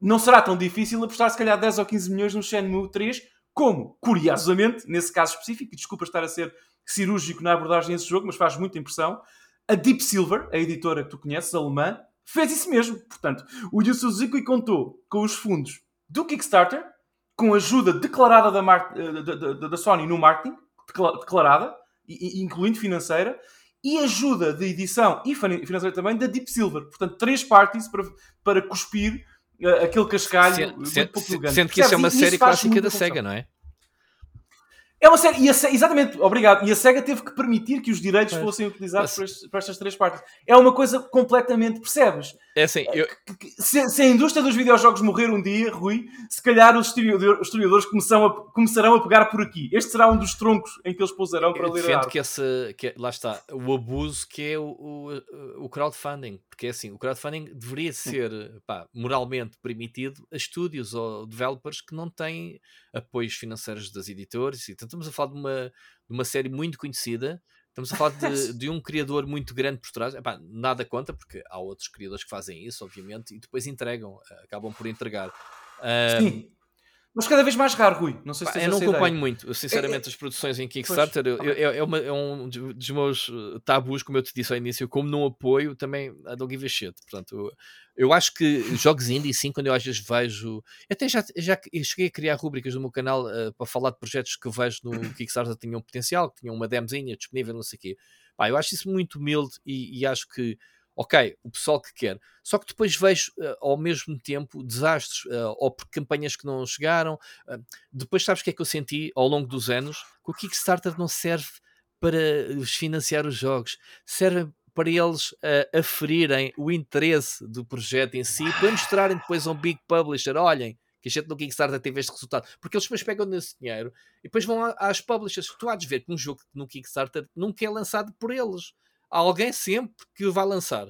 Speaker 1: não será tão difícil apostar se calhar 10 ou 15 milhões no Shenmue 3, como, curiosamente, nesse caso específico, e desculpa estar a ser cirúrgico na abordagem desse jogo, mas faz muita impressão, a Deep Silver, a editora que tu conheces, alemã, fez isso mesmo. Portanto, o Yu Suzuki contou com os fundos do Kickstarter, com ajuda declarada da, eh, da, da, da Sony no marketing, declarada, incluindo financeira, e ajuda de edição e financeira também da Deep Silver. Portanto, três parties para, para cuspir uh, aquele cascalho se, muito
Speaker 2: se, pouco Sendo que isso é uma série clássica da SEGA, não é?
Speaker 1: É uma série, e exatamente, obrigado. E a SEGA teve que permitir que os direitos pois, fossem utilizados para, para, estas três partes. É uma coisa completamente, percebes?
Speaker 2: É assim, eu...
Speaker 1: se, se, a indústria dos videojogos morrer um dia, Rui, se calhar os historiadores a, começarão a pegar por aqui. Este será um dos troncos em que eles pousarão para ler a
Speaker 2: que esse, que, lá está, o abuso que é o, o, o crowdfunding. Porque é assim, o crowdfunding deveria ser pá, moralmente permitido a estúdios ou developers que não têm apoios financeiros das editores. Então, estamos a falar de uma, de uma série muito conhecida Estamos a falar de, de, um criador muito grande por trás. Epá, nada conta, porque há outros criadores que fazem isso, obviamente, e depois entregam, eh, acabam por entregar.
Speaker 1: Sim. Mas cada vez mais raro, Rui. Não sei se
Speaker 2: Pá, Eu não acompanho muito, sinceramente, é, é, as produções em Kickstarter. Eu, eu, é, uma, é, um dos meus eh, tabus, como eu te disse ao início, como não apoio, também I don't give a shit. Portanto, eu, acho que jogos indie, sim, quando eu às vezes vejo. Até já, já cheguei a criar rubricas no meu canal uh, para falar de projetos que vejo no Kickstarter que tinham potencial, que tinham uma demozinha disponível, não sei o quê. Pá, eu acho isso muito humilde e, e acho que ok, o pessoal que quer. Só que depois vejo uh, ao mesmo tempo desastres uh, ou por campanhas que não chegaram. Uh, depois sabes o que é que eu senti ao longo dos anos? Que o Kickstarter não serve para financiar os jogos, serve para eles aferirem o interesse do projeto em si, para mostrarem depois a um big publisher, olhem, que a gente no Kickstarter teve este resultado, porque eles depois pegam nesse dinheiro e depois vão às publishers. Tu há de ver que um jogo no Kickstarter nunca é lançado por eles. Há alguém sempre que o vai lançar.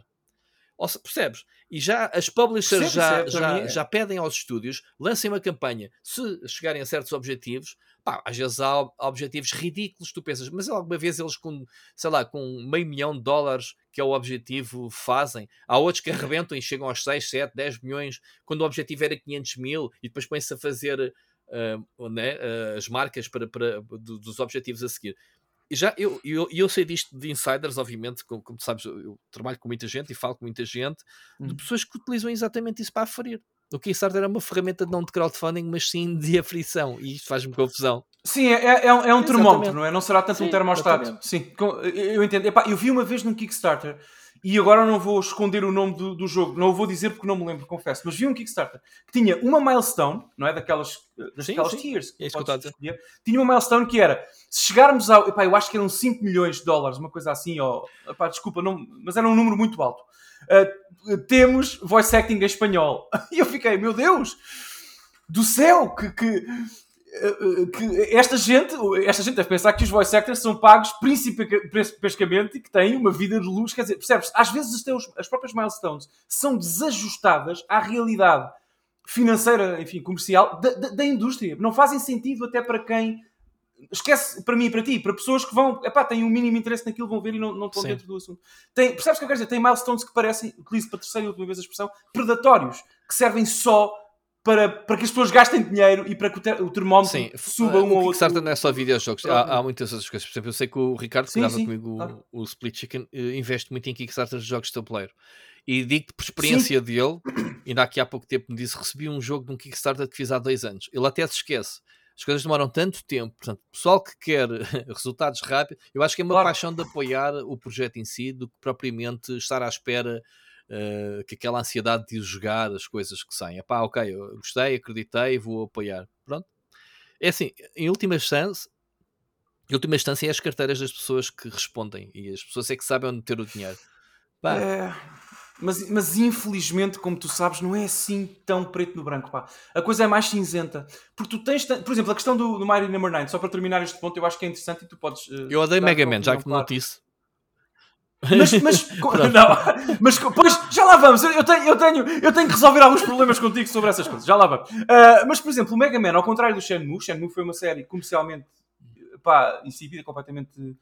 Speaker 2: Ou, percebes? E já as publishers já, já, é. já pedem aos estúdios, lancem uma campanha. Se chegarem a certos objetivos, pá, às vezes há objetivos ridículos, tu pensas, mas alguma vez eles com, sei lá, com meio milhão de dólares, que é o objetivo, fazem. Há outros que arrebentam e chegam aos 6, 7, 10 milhões, quando o objetivo era 500 mil, e depois põem-se a fazer uh, né, uh, as marcas para, para, dos objetivos a seguir já eu, eu, eu sei disto de insiders, obviamente, como, como tu sabes, eu trabalho com muita gente e falo com muita gente, hum. de pessoas que utilizam exatamente isso para aferir. O Kickstarter é uma ferramenta não de crowdfunding, mas sim de aflição, e isto faz-me confusão.
Speaker 1: Sim, é, é, é um, é um termómetro, não é? Não será tanto sim, um termostato. Exatamente. Sim, eu entendo. Epá, eu vi uma vez num Kickstarter e agora não vou esconder o nome do, do, jogo, não o vou dizer porque não me lembro, confesso, mas vi um Kickstarter que tinha uma milestone, não é? Daquelas, daquelas sim, tiers.
Speaker 2: É isso que
Speaker 1: escolher, tinha uma milestone que era se chegarmos ao. Epá, eu acho que eram 5 milhões de dólares, uma coisa assim, ou. Epá, desculpa, não, mas era um número muito alto. Uh, temos voice acting em espanhol. E eu fiquei, meu Deus! Do céu! Que, que, que esta gente, esta gente deve pensar que os voice actors são pagos principalmente e que têm uma vida de luz. Quer dizer, percebes? Às vezes as próprias milestones são desajustadas à realidade financeira, enfim, comercial da, da, da, indústria. Não fazem sentido até para quem. Esquece para mim e para ti, para pessoas que vão, epá, têm um mínimo interesse naquilo, vão ver e não, não estão Sim. dentro do assunto. Tem, percebes o que eu quero dizer? Tem milestones que parecem, utilizo para terceira e última vez a expressão, predatórios, que servem só para, para que as pessoas gastem dinheiro e para que o, ter, o termómetro sim, suba um ou outro. O
Speaker 2: Kickstarter não é só videojogos, há, há muitas outras coisas. Por exemplo, eu sei que o Ricardo, que dava comigo claro. o, o, Split Chicken, eh, investe muito em Kickstarter de jogos de tabuleiro. E digo-te por experiência sim. dele, ainda aqui há pouco tempo me disse: recebi um jogo de um Kickstarter que fiz há dois anos. Ele até se esquece. As coisas demoram tanto tempo, portanto, pessoal que quer resultados rápidos, eu acho que é uma claro. paixão de apoiar o projeto em si do que propriamente estar à espera uh, que aquela ansiedade de jogar as coisas que saem. Pá, ok, eu gostei, acreditei, vou apoiar. Pronto. É assim, em última instância, em última instância é as carteiras das pessoas que respondem e as pessoas é que sabem onde ter o dinheiro.
Speaker 1: Pá. É, mas, mas infelizmente, como tu sabes, não é assim tão preto no branco. Pá. A coisa é mais cinzenta. Porque tu tens, por exemplo, a questão do, do Mario Number 9, só para terminar este ponto, eu acho que é interessante e tu podes. Uh,
Speaker 2: eu odeio Mega Man, já que não disse.
Speaker 1: Mas, mas, não, mas pois, já lá vamos. Eu tenho, eu, tenho, eu tenho que resolver alguns problemas contigo sobre essas coisas. Já lá vamos. Uh, mas, por exemplo, o Mega Man, ao contrário do Shenmue, Shenmue foi uma série comercialmente pá, insípida, completamente.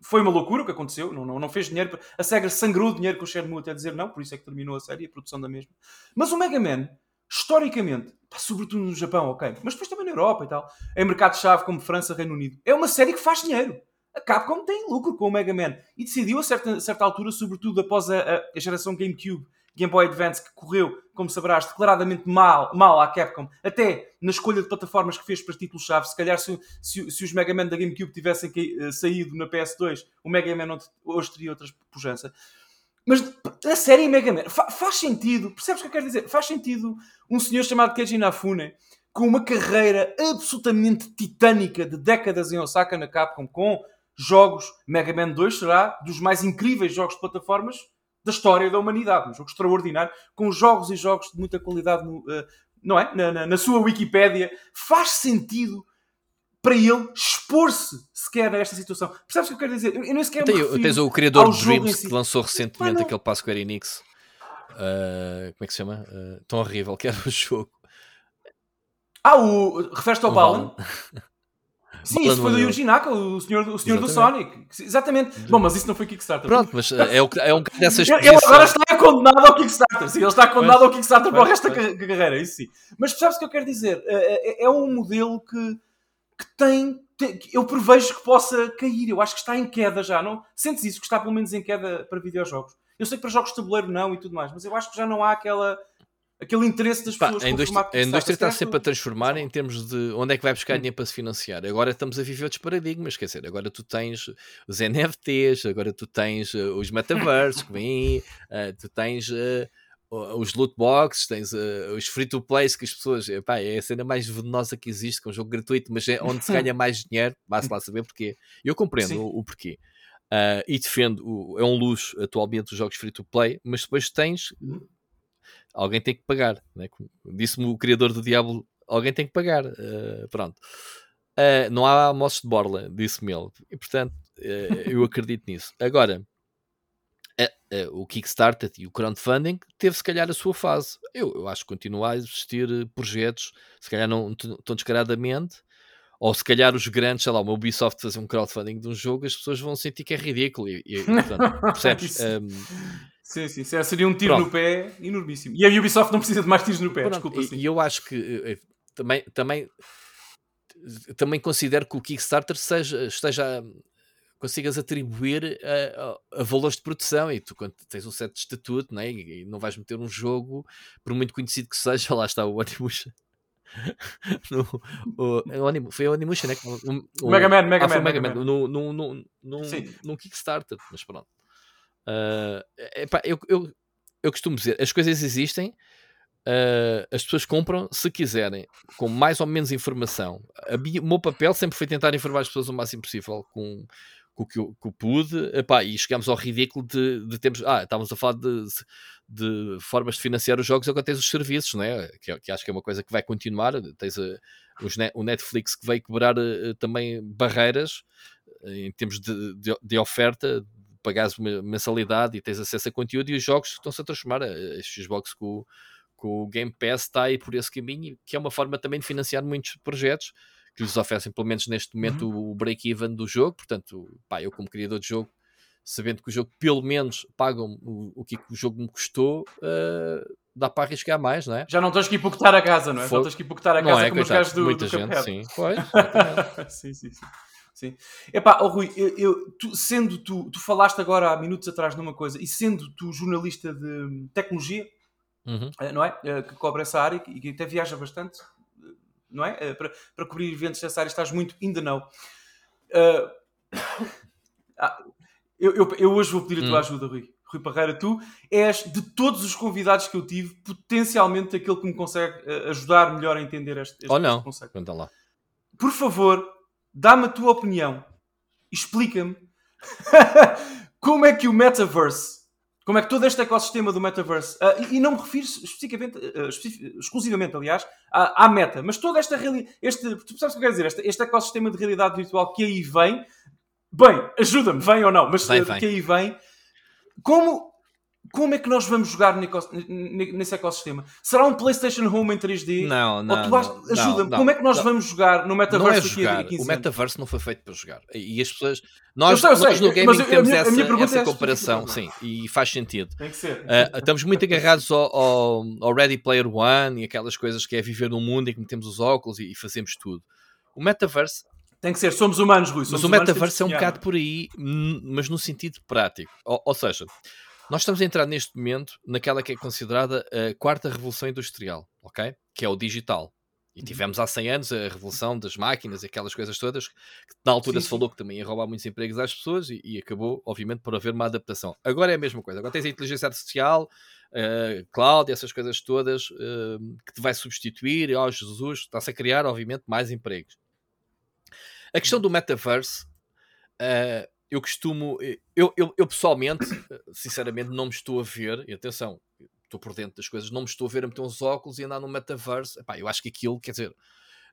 Speaker 1: Foi uma loucura o que aconteceu. Não, não, não fez dinheiro. A SEGA sangrou dinheiro com o Shenmue até dizer não, por isso é que terminou a série e a produção da mesma. Mas o Mega Man, historicamente, pá, sobretudo no Japão, ok, mas depois também na Europa e tal, em mercados-chave como França, Reino Unido, é uma série que faz dinheiro a Capcom tem lucro com o Mega Man e decidiu a certa, certa altura, sobretudo após a, a, geração GameCube, Game Boy Advance, que correu, como saberás, declaradamente mal, mal à Capcom, até na escolha de plataformas que fez para títulos-chave. Se calhar, se, se, se, os Mega Man da GameCube tivessem uh, saído na PS2, o Mega Man hoje teria outra pujança. Mas a série Mega Man fa faz sentido, percebes o que eu quero dizer? Faz sentido um senhor chamado Keiji Inafune com uma carreira absolutamente titânica de décadas em Osaka na Capcom, com jogos. Mega Man 2 será dos mais incríveis jogos de plataformas da história da humanidade. Um jogo extraordinário, com jogos e jogos de muita qualidade, no, uh, não é? Na, na, na, sua Wikipédia. Faz sentido para ele expor-se sequer a esta situação. Percebes o que eu quero dizer? Eu, eu nem sequer
Speaker 2: Tem, Tens o criador de Dreams si. que lançou recentemente aquele passo Square Enix. Uh, como é que se chama? Uh, tão horrível que era o jogo.
Speaker 1: Ah, o. Refere-te ao Balan? Sim, isso foi do Yuji Naka, o senhor, o senhor do Sonic. Exatamente. Bom, mas isso não foi Kickstarter.
Speaker 2: Pronto, mas é, o, é um dessas
Speaker 1: Ele agora está condenado ao Kickstarter. Sim, ele está condenado ao Kickstarter para o resto da carreira, isso sim. Mas percebes o que eu quero dizer? É, é, é um modelo que, que tem, tem, Eu prevejo que possa cair. Eu acho que está em queda já. Não? Sentes isso? Que está pelo menos em queda para videojogos. Eu sei que para jogos de tabuleiro não e tudo mais, mas eu acho que já não há aquela aquele interesse das pessoas
Speaker 2: Pá, a indústria, a indústria está sempre a transformar em termos de onde é que vai buscar hum. dinheiro para se financiar. Agora estamos a viver outros paradigmas, quer dizer, agora tu tens os NFTs, agora tu tens uh, os metaversos que vêm aí, uh, tu tens uh, os loot boxes, tens os free-to-plays que as pessoas, epá, é a cena mais venenosa que existe com um jogo gratuito, mas é onde se ganha mais dinheiro, basta lá saber porquê. Eu compreendo o, o, porquê. Uh, e defendo, o, é um luxo atualmente os jogos free to play, mas depois tens alguém tem que pagar, né? disse-me o criador do Diablo, alguém tem que pagar, uh, pronto. Uh, não há almoços de borla, disse-me ele, e portanto eu acredito nisso. Agora, o Kickstarter e o crowdfunding teve se calhar a sua fase. Eu, eu acho que continua a existir projetos, se calhar não tão descaradamente, ou se calhar os grandes, sei lá, uma Ubisoft fazer um crowdfunding de um jogo, as pessoas vão sentir que é ridículo. E, e portanto, percebes? um...
Speaker 1: Sim, sim, seria um tiro Pronto. no pé enormíssimo. E a Ubisoft não precisa de mais tiros no pé, Pronto, desculpa.
Speaker 2: E, e eu acho que eh, eh, também, também, também considero que o Kickstarter seja, esteja consigas atribuir a, a, a, valores de produção e tu quando tens um certo estatuto né, e, e não vais meter um jogo por muito conhecido que seja, lá está o Onimusha no, o, o, foi o Onimusha, né?
Speaker 1: O, o Mega Man, Mega, ah, Man,
Speaker 2: Mega, Man, Man. No, no, no, no, no Kickstarter, mas pronto. Uh, epá, eu, eu, eu costumo dizer, as coisas existem, uh, as pessoas compram se quiserem, com mais ou menos informação. A, o meu papel sempre foi tentar informar as pessoas o máximo possível com, com o que eu, que eu pude, epá, e chegámos ao ridículo de, de termos. Ah, estávamos a falar de, de formas de financiar os jogos, agora tens os serviços, né? que, que acho que é uma coisa que vai continuar. Tens a, eh, os, o Netflix que veio quebrar uh, também barreiras em termos de, de, de oferta, pagares uma mensalidade e tens acesso a conteúdo, e os jogos estão-se a transformar. A, Xbox com, com o Game Pass está aí por esse caminho, que é uma forma também de financiar muitos projetos que lhes oferecem, pelo menos neste momento, uhum. o break-even do jogo. Portanto, pá, eu, como criador de jogo, sabendo que o jogo pelo menos pagam o, o que o jogo me custou, uh, dá para arriscar mais, não é?
Speaker 1: Já não tens que hipoquetar a casa, não é? Foi... Não tens que hipoquetar a casa
Speaker 2: é, como
Speaker 1: os gajos do,
Speaker 2: muita
Speaker 1: do
Speaker 2: gente, sim. Pois,
Speaker 1: sim, sim, sim. Sim. Epá, oh, Rui, eu, eu tu, sendo tu, tu falaste agora há minutos atrás numa coisa, e sendo tu jornalista de tecnologia,
Speaker 2: uhum.
Speaker 1: Eh, não é? Eh, que cobre essa área e que até viaja bastante, não é? Eh, para, para cobrir eventos dessa área, estás muito in the know. Uh, eu, eu, eu, hoje vou pedir a tua hum. ajuda, Rui. Rui Parreira, tu és de todos os convidados que eu tive, potencialmente aquele que me consegue eh, ajudar melhor a entender este, este,
Speaker 2: Ou não.
Speaker 1: este conceito.
Speaker 2: Conta lá.
Speaker 1: Por favor, dá-me a tua opinião. Explica-me como é que o metaverse como é que todo este ecossistema do metaverse, uh, e, e, não me refiro especificamente, uh, exclusivamente, aliás, à, à, meta, mas toda esta realidade, este, tu sabes o que eu quero dizer? Este, este, ecossistema de realidade virtual que aí vem, bem, ajuda-me, vem ou não, mas vem, uh, que aí vem, como, como é que nós vamos jogar nesse ecossistema? Será um PlayStation Home em 3D?
Speaker 2: Não, não.
Speaker 1: Ajuda-me, como é que nós não, vamos jogar no metaverse
Speaker 2: não é jogar. O metaverse não foi feito para jogar. E as pessoas. Nós, sei, nós no gaming temos minha, essa, essa é comparação, sim, e faz sentido.
Speaker 1: Tem que ser.
Speaker 2: Uh, estamos muito agarrados ao, ao, ao, Ready Player One e aquelas coisas que é viver num mundo em que metemos os óculos e, e fazemos tudo. O metaverse
Speaker 1: tem que ser, somos humanos, Rui.
Speaker 2: Somos mas o metaverse é um bocado por aí, mas no sentido prático. Ou, ou seja, nós estamos a entrar neste momento naquela que é considerada a quarta revolução industrial, ok? Que é o digital. E uhum. tivemos há 100 anos a revolução das máquinas e aquelas coisas todas, que na altura sim, se falou sim. que também ia roubar muitos empregos às pessoas e, e, acabou, obviamente, por haver uma adaptação. Agora é a mesma coisa. Agora tens a inteligência artificial, uh, cloud, essas coisas todas uh, que te vai substituir. E, oh, Jesus, está-se a criar, obviamente, mais empregos. A questão do metaverse, uh, eu costumo. Eh, eu, eu, eu, pessoalmente, eh, sinceramente, não me estou a ver. E atenção, estou por dentro das coisas, não me estou a ver a meter uns óculos e andar no metaverse. Epá, eu acho que aquilo, quer dizer,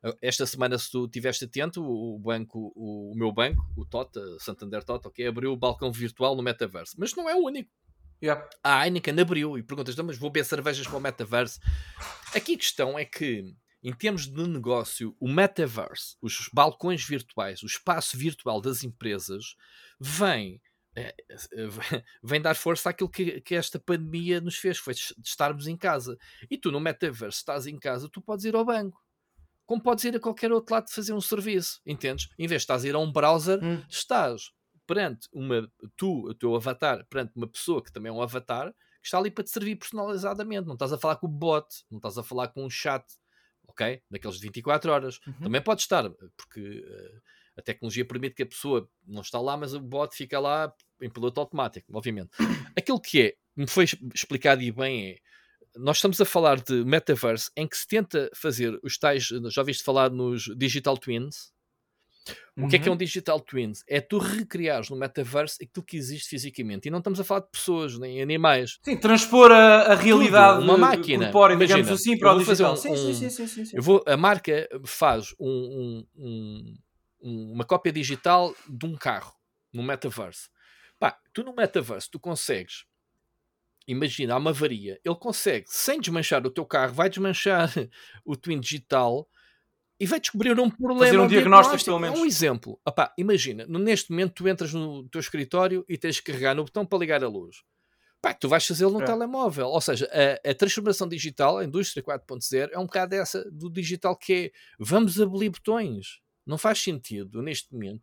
Speaker 2: eh, esta semana, se tu estiveste atento, o banco, o, o, meu banco, o TOTA, Santander TOTA, okay, abriu o balcão virtual no metaverse. Mas não é o único.
Speaker 1: Yeah.
Speaker 2: A Heineken abriu e perguntas, mas vou beber cervejas para o metaverse. Aqui a questão é que em termos de negócio, o metaverse, os balcões virtuais, o espaço virtual das empresas, vem, é, vem dar força àquilo que, que, esta pandemia nos fez, foi de estarmos em casa. E tu no metaverse estás em casa, tu podes ir ao banco. Como podes ir a qualquer outro lado fazer um serviço, entendes? Em vez de estás a ir a um browser, hum. estás perante uma, tu, o teu avatar, perante uma pessoa que também é um avatar, que está ali para te servir personalizadamente. Não estás a falar com o bot, não estás a falar com um chat ok? Naqueles 24 horas. Uhum. Também pode estar, porque uh, a tecnologia permite que a pessoa não está lá, mas o bot fica lá em piloto automático, obviamente. Aquilo que é, me foi explicado e bem é, nós estamos a falar de metaverse em que se tenta fazer os tais, já ouviste falar nos digital twins? O que é que é um digital twins? É tu recriares no metaverse aquilo que existe fisicamente. E não estamos a falar de pessoas, nem animais.
Speaker 1: Sim, transpor a, a realidade
Speaker 2: Tudo, uma máquina.
Speaker 1: corpórea,
Speaker 2: Imagina,
Speaker 1: digamos assim, para o digital.
Speaker 2: um-
Speaker 1: sim, sim,
Speaker 2: um-
Speaker 1: sim, sim, sim, sim.
Speaker 2: Eu vou, a marca faz um- um- um- um- uma cópia digital de um carro no metaverse. Pá, tu no metaverse tu consegues. Imagina, há uma avaria. Ele consegue, sem desmanchar o teu carro, vai desmanchar o twin digital e vai descobrir um problema.
Speaker 1: Fazer um
Speaker 2: um
Speaker 1: diagnóstico, pelo
Speaker 2: É
Speaker 1: menos.
Speaker 2: um exemplo. Opá, imagina, neste momento tu entras no teu escritório e tens que carregar no botão para ligar a luz. Pá, tu vais fazê-lo no
Speaker 1: É.
Speaker 2: telemóvel. Ou seja, a, a transformação digital, a indústria 4.0, é um bocado essa do digital que é vamos abolir botões. Não faz sentido neste momento.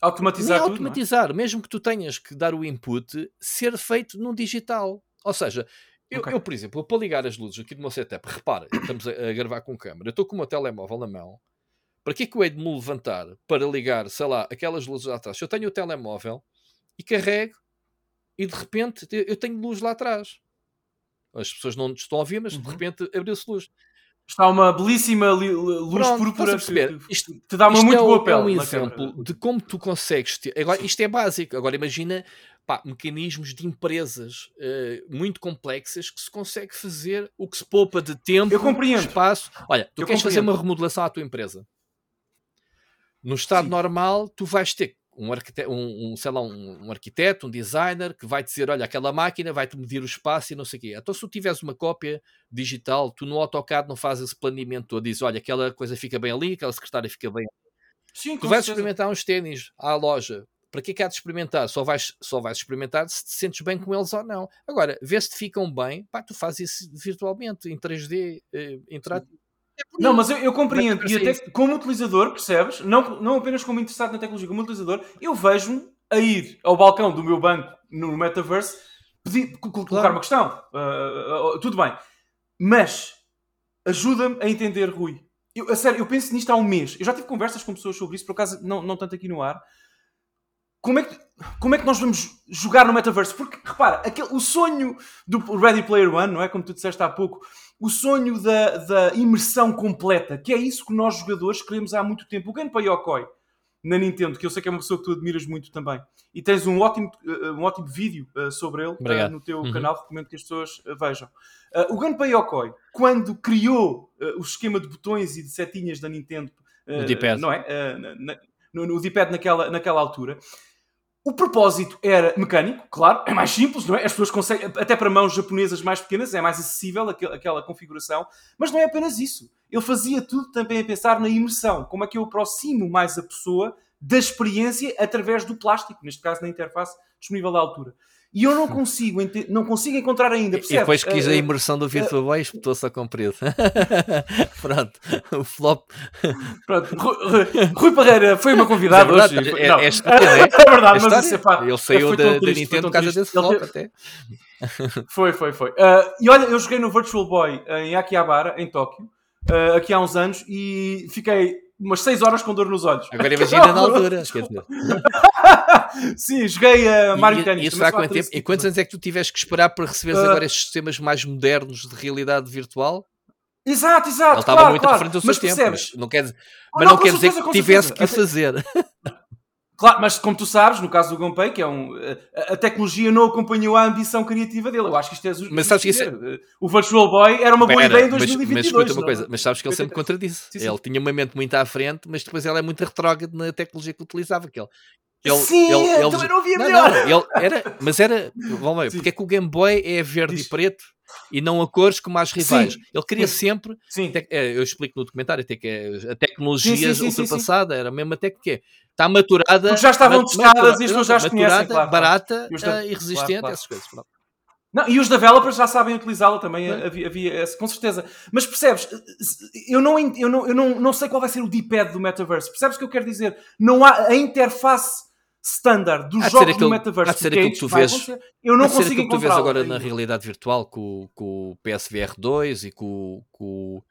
Speaker 1: Automatizar
Speaker 2: Nem
Speaker 1: tudo, é?
Speaker 2: automatizar, mesmo que tu tenhas que dar o input, ser feito no digital. Ou seja, eu,
Speaker 1: Ok.
Speaker 2: eu, por exemplo, para ligar as luzes aqui do meu setup, repara, estamos a, a gravar com câmera, eu estou com o meu telemóvel na mão. Para que é que eu hei de me levantar para ligar, sei lá, aquelas luzes lá atrás? Se eu tenho o telemóvel e carrego e de repente eu tenho luz lá atrás. As pessoas não estão a ouvir, mas de
Speaker 1: Uhum.
Speaker 2: repente abriu-se luz.
Speaker 1: Está uma belíssima luz
Speaker 2: Pronto,
Speaker 1: púrpura
Speaker 2: Isto-
Speaker 1: te dá uma muito
Speaker 2: é,
Speaker 1: boa
Speaker 2: é
Speaker 1: pele.
Speaker 2: um
Speaker 1: na
Speaker 2: exemplo
Speaker 1: câmara.
Speaker 2: de como tu consegues. Agora, isto é básico. Agora, imagina pá, mecanismos de empresas eh, muito complexas que se consegue fazer o que se poupa de tempo,
Speaker 1: Eu compreendo.
Speaker 2: espaço. Olha, tu
Speaker 1: Eu
Speaker 2: queres fazer
Speaker 1: compreendo.
Speaker 2: uma remodelação à tua empresa. No estado
Speaker 1: Sim.
Speaker 2: normal, tu vais ter um arquiteto, um, um, sei lá, um, um arquiteto, um designer que vai dizer: olha, aquela máquina vai-te medir o espaço e não sei o quê. Então, se tu tiveres uma cópia digital, tu no AutoCAD não fazes esse planeamento todo, dizes: olha, aquela coisa fica bem ali, aquela secretária fica bem
Speaker 1: Sim,
Speaker 2: Tu vais
Speaker 1: certeza.
Speaker 2: experimentar uns ténis à loja. Para que é que há de experimentar? Só vais, só vais experimentar se te sentes bem com eles ou não. Agora, vê se te ficam bem, pá, tu fazes isso virtualmente, em 3D, eh, interativo. É
Speaker 1: Não, mas eu, eu compreendo.
Speaker 2: Mas
Speaker 1: E
Speaker 2: parece
Speaker 1: até que, como utilizador, percebes? Não, não apenas como interessado na tecnologia, como utilizador, eu vejo-me a ir ao balcão do meu banco no metaverse pedir, co- co- colocar uma questão. Ah, ah, tudo bem. Mas ajuda-me a entender, Rui. Eu, a sério, eu penso nisto há um mês. Eu já tive conversas com pessoas sobre isso, por acaso não, não tanto aqui no ar. Como é, que, como é que nós vamos jogar no metaverse? Porque, repara, aquele, o sonho do Ready Player One, não é? Como tu disseste há pouco, o sonho da, da imersão completa, que é isso que nós jogadores queremos há muito tempo. O Gunpei Yokoi, na Nintendo, que eu sei que é uma pessoa que tu admiras muito também, e tens um ótimo, uh, um ótimo vídeo uh, sobre ele uh,
Speaker 2: Obrigado.
Speaker 1: no teu
Speaker 2: Uhum.
Speaker 1: canal, recomendo que as pessoas vejam. O Gunpei Yokoi, quando criou o esquema de botões e de setinhas da Nintendo, não é? No, no D-pad naquela, naquela altura, o propósito era mecânico, claro, é mais simples, não é? As pessoas conseguem, até para mãos japonesas mais pequenas, é mais acessível aquela configuração, mas não é apenas isso. Ele fazia tudo também a pensar na imersão, como é que eu aproximo mais a pessoa da experiência através do plástico, neste caso na interface disponível à altura. E eu não consigo, não consigo encontrar ainda,
Speaker 2: E depois quis
Speaker 1: Eh,
Speaker 2: a
Speaker 1: eh,
Speaker 2: imersão do Virtua Boy e espetou-se a comprido. Pronto, o flop.
Speaker 1: Pronto, Rui, Rui- Parreira foi uma convidada
Speaker 2: é
Speaker 1: hoje.
Speaker 2: verdade, é-
Speaker 1: Não.
Speaker 2: é história, é?
Speaker 1: É verdade,
Speaker 2: É
Speaker 1: mas
Speaker 2: história.
Speaker 1: isso é pá,
Speaker 2: Ele saiu da, da
Speaker 1: triste, foi
Speaker 2: Nintendo por causa desse
Speaker 1: Ele
Speaker 2: flop
Speaker 1: teve-
Speaker 2: até.
Speaker 1: Foi, foi, foi. Uh, e olha, eu joguei no Virtual Boy em Akihabara, em Tóquio, uh, aqui há uns anos, e fiquei umas 6 horas com dor nos olhos.
Speaker 2: Agora imagina na altura.
Speaker 1: Sim, joguei a Mario
Speaker 2: e,
Speaker 1: Tennis.
Speaker 2: isso há quanto tempo? E quantos anos é que tu tiveste que esperar para receberes
Speaker 1: Uh,
Speaker 2: agora estes sistemas mais modernos de realidade virtual?
Speaker 1: Exato, exato.
Speaker 2: Ele estava
Speaker 1: claro,
Speaker 2: muito
Speaker 1: claro.
Speaker 2: à frente do seu
Speaker 1: mas
Speaker 2: tempo.
Speaker 1: percebes?
Speaker 2: Mas não quer, dizer-
Speaker 1: Ah,
Speaker 2: mas
Speaker 1: não,
Speaker 2: não quer dizer que tivesse que fazer.
Speaker 1: Claro, mas como tu sabes, no caso do Gunpei, que é um. A, a tecnologia não acompanhou a ambição criativa dele. Eu acho que isto é.
Speaker 2: Mas sabes que isso
Speaker 1: dizer. O Virtual Boy era uma boa ideia em
Speaker 2: mas,
Speaker 1: 2022.
Speaker 2: mas escuta uma coisa, mas sabes que ele sempre
Speaker 1: 83.
Speaker 2: contradisse.
Speaker 1: Sim, sim.
Speaker 2: Ele tinha uma mente muito à frente, mas depois ele é muito retrógrado na tecnologia que utilizava. Que ele, ele,
Speaker 1: Sim,
Speaker 2: ele, ele-
Speaker 1: também não havia
Speaker 2: não,
Speaker 1: melhor.
Speaker 2: não, ele era, mas era, vamos ver, porque é que o Game Boy é verde
Speaker 1: Diz.
Speaker 2: e preto e não a cores como as rivais?
Speaker 1: Sim.
Speaker 2: Ele queria
Speaker 1: Sim.
Speaker 2: sempre,
Speaker 1: Sim.
Speaker 2: te- é, eu explico no documentário até que é, a tecnologia ultrapassada, era até que é. Está maturada.
Speaker 1: Porque já estavam testadas
Speaker 2: matura-
Speaker 1: e as pessoas já as conhecem, claro,
Speaker 2: barata
Speaker 1: E
Speaker 2: ah, e resistente,
Speaker 1: claro, claro.
Speaker 2: essas coisas. pronto.
Speaker 1: Não, e os developers já sabem utilizá-la também,
Speaker 2: É.
Speaker 1: havia, havia com certeza. Mas percebes, eu, não, eu, não, eu não, não sei qual vai ser o D-pad do metaverse. Percebes o que eu quero dizer? Não há a interface standard dos jogos do metaverse.
Speaker 2: há de ser
Speaker 1: é
Speaker 2: aquilo que tu vês-
Speaker 1: acontecer. Eu não consigo
Speaker 2: que tu vês agora na realidade virtual com, com o PSVR 2 e com, com,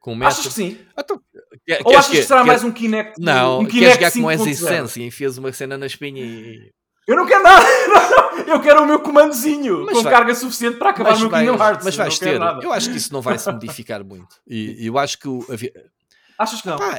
Speaker 2: com Meta.
Speaker 1: Achas que sim?
Speaker 2: Então, quer-
Speaker 1: Ou
Speaker 2: queres
Speaker 1: achas que será
Speaker 2: quer-
Speaker 1: mais um Kinect?
Speaker 2: Não,
Speaker 1: um
Speaker 2: queres
Speaker 1: Kinect
Speaker 2: jogar com essa
Speaker 1: 5.0?
Speaker 2: essência e enfias uma cena na espinha e...
Speaker 1: Eu não quero nada! Não. Eu quero o meu comandozinho
Speaker 2: Mas
Speaker 1: com
Speaker 2: vai-
Speaker 1: carga suficiente para acabar o meu
Speaker 2: vais,
Speaker 1: Kingdom Hearts.
Speaker 2: mas vais ter.
Speaker 1: nada.
Speaker 2: Eu acho que isso não vai se modificar muito. E eu acho que o, havia-
Speaker 1: Achas que não?
Speaker 2: pá,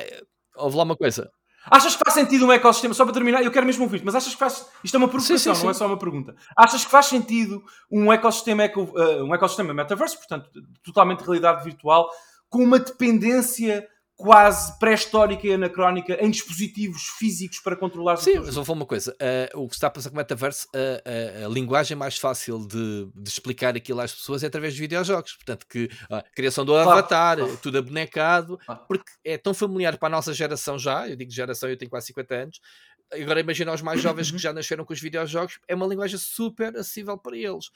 Speaker 2: houve lá uma coisa.
Speaker 1: Achas que faz sentido um ecossistema, só para terminar, eu quero mesmo ouvir mas achas que faz, isto é uma provocação, sim, sim, sim. não é só uma pergunta. Achas que faz sentido um ecossistema, eco, uh, um ecossistema metaverso, portanto, totalmente realidade virtual, com uma dependência quase pré-histórica e anacrónica em dispositivos físicos para controlar
Speaker 2: Sim, mas vou falar uma coisa. Uh, o que está a passar com o metaverso, uh, uh, a linguagem mais fácil de, de, explicar aquilo às pessoas é através de videojogos. Portanto, que a criação do claro, avatar, claro. tudo abonecado, claro. porque é tão familiar para a nossa geração já. Eu digo geração, eu tenho quase 50 anos. Agora imagina os mais jovens que já nasceram com os videojogos, é uma linguagem super acessível para eles.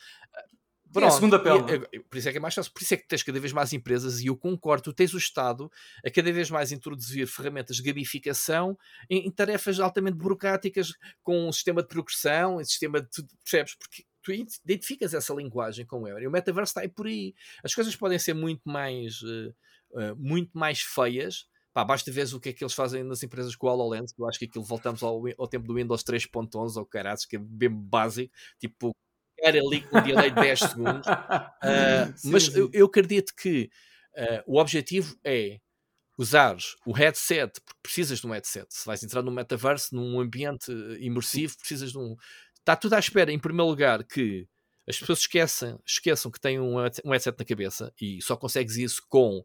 Speaker 1: Pronto, é a segunda pele.
Speaker 2: E, por isso é que é mais fácil. Por isso é que tens cada vez mais empresas, e eu concordo, tens o Estado a cada vez mais introduzir ferramentas de gamificação em, em tarefas altamente burocráticas, com um sistema de progressão, um sistema de. Percebes? Porque tu identificas essa linguagem com o Euro. E o metaverso está aí por aí. As coisas podem ser muito mais, uh, uh, muito mais feias. Pá, basta ver o que é que eles fazem nas empresas com o HoloLens. Eu acho que aquilo voltamos ao, ao tempo do Windows 3.11 ou caras, que é bem básico. Tipo, era ali com um delay de 10 segundos. Uh, sim, mas sim. Eu, eu, acredito que uh, o objetivo é usares o headset, porque precisas de um headset. Se vais entrar no metaverso, num ambiente imersivo, precisas de um. Está tudo à espera, em primeiro lugar, que as pessoas esqueçam, esqueçam que têm um, um headset na cabeça e só consegues isso com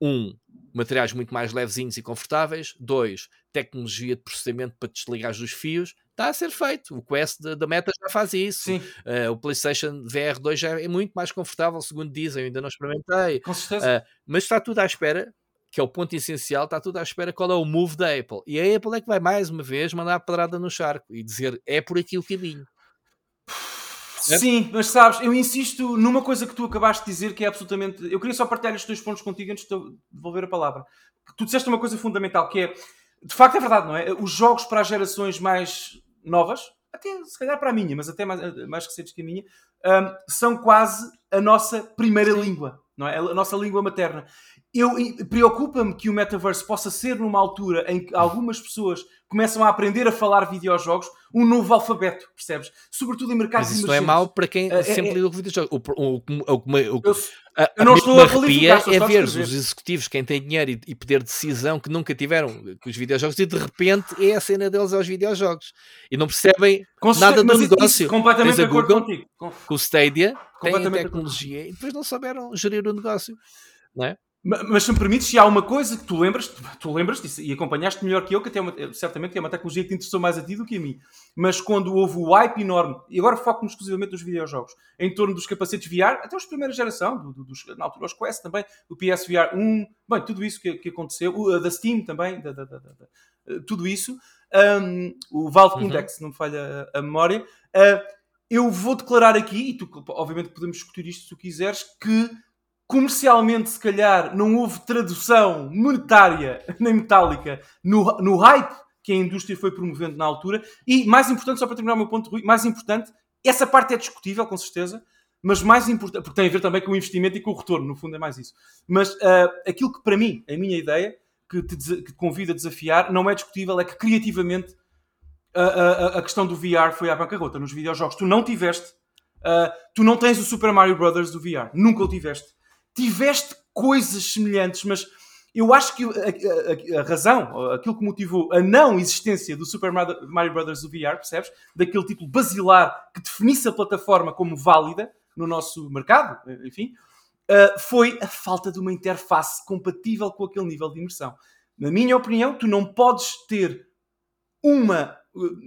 Speaker 2: um, materiais muito mais levezinhos e confortáveis. Dois, tecnologia de processamento para desligar dos fios está a ser feito. O Quest da Meta já faz isso. Uh, o PlayStation VR 2 já é muito mais confortável, segundo dizem. Eu ainda não experimentei.
Speaker 1: Com certeza. Uh,
Speaker 2: mas está tudo à espera, que é o ponto essencial. Está tudo à espera qual é o move da Apple. E a Apple é que vai mais uma vez mandar a pedrada no charco e dizer é por aqui o caminho.
Speaker 1: Sim, mas sabes, eu insisto numa coisa que tu acabaste de dizer que é absolutamente. Eu queria só partilhar estes dois pontos contigo antes de devolver a palavra. Tu disseste uma coisa fundamental que é. De facto, é verdade, não é? Os jogos para as gerações mais novas, até se calhar para a minha, mas até mais, mais recentes que a minha, um, são quase a nossa primeira Sim. língua, não é? A nossa língua materna. Eu preocupa-me que o metaverse possa ser numa altura em que algumas pessoas começam a aprender a falar videojogos um novo alfabeto, percebes? Sobretudo em mercados
Speaker 2: Mas isso não é mau para quem uh, sempre é, lida com videojogos. O, o, o, o,
Speaker 1: eu, a, eu não estou a
Speaker 2: arrepia é ver os executivos, quem tem dinheiro e, e poder de decisão que nunca tiveram com os videojogos e de repente é a cena deles aos videojogos e não percebem nada do negócio. Isso,
Speaker 1: completamente
Speaker 2: Tens a Google
Speaker 1: contigo.
Speaker 2: com o Stadia, tem a tecnologia e depois não souberam gerir o negócio. Não é?
Speaker 1: Mas se me permites, se há uma coisa que tu lembras, tu lembras disso e acompanhaste melhor que eu, que até é uma, certamente é uma tecnologia que te interessou mais a ti do que a mim. Mas quando houve o hype enorme, e agora foco-me exclusivamente nos videojogos, em torno dos capacetes VR, até os primeira geração, do, do, dos, na altura os Quest também, o PSVR 1, bem, tudo isso que, que aconteceu, o, da Steam também, da, da, da, tudo isso, um, o Valve uhum. Index, não me falha a, a memória. Uh, eu vou declarar aqui, e tu, obviamente podemos discutir isto se tu quiseres, que comercialmente, se calhar, não houve tradução monetária nem metálica no, no hype que a indústria foi promovendo na altura. E, mais importante, só para terminar o meu ponto, Rui, mais importante, essa parte é discutível, com certeza, mas mais importante, porque tem a ver também com o investimento e com o retorno, no fundo é mais isso. Mas uh, aquilo que, para mim, a minha ideia, que te, que te convida a desafiar, não é discutível, é que criativamente a, a, a questão do VR foi à bancarrota nos videojogos. Tu não tiveste, uh, tu não tens o Super Mario Brothers do VR, nunca o tiveste tiveste coisas semelhantes, mas eu acho que a, a, a, razão, aquilo que motivou a não existência do Super Mario Bros. do VR, percebes? Daquele título basilar que definisse a plataforma como válida no nosso mercado, enfim, uh, foi a falta de uma interface compatível com aquele nível de imersão. Na minha opinião, tu não podes ter uma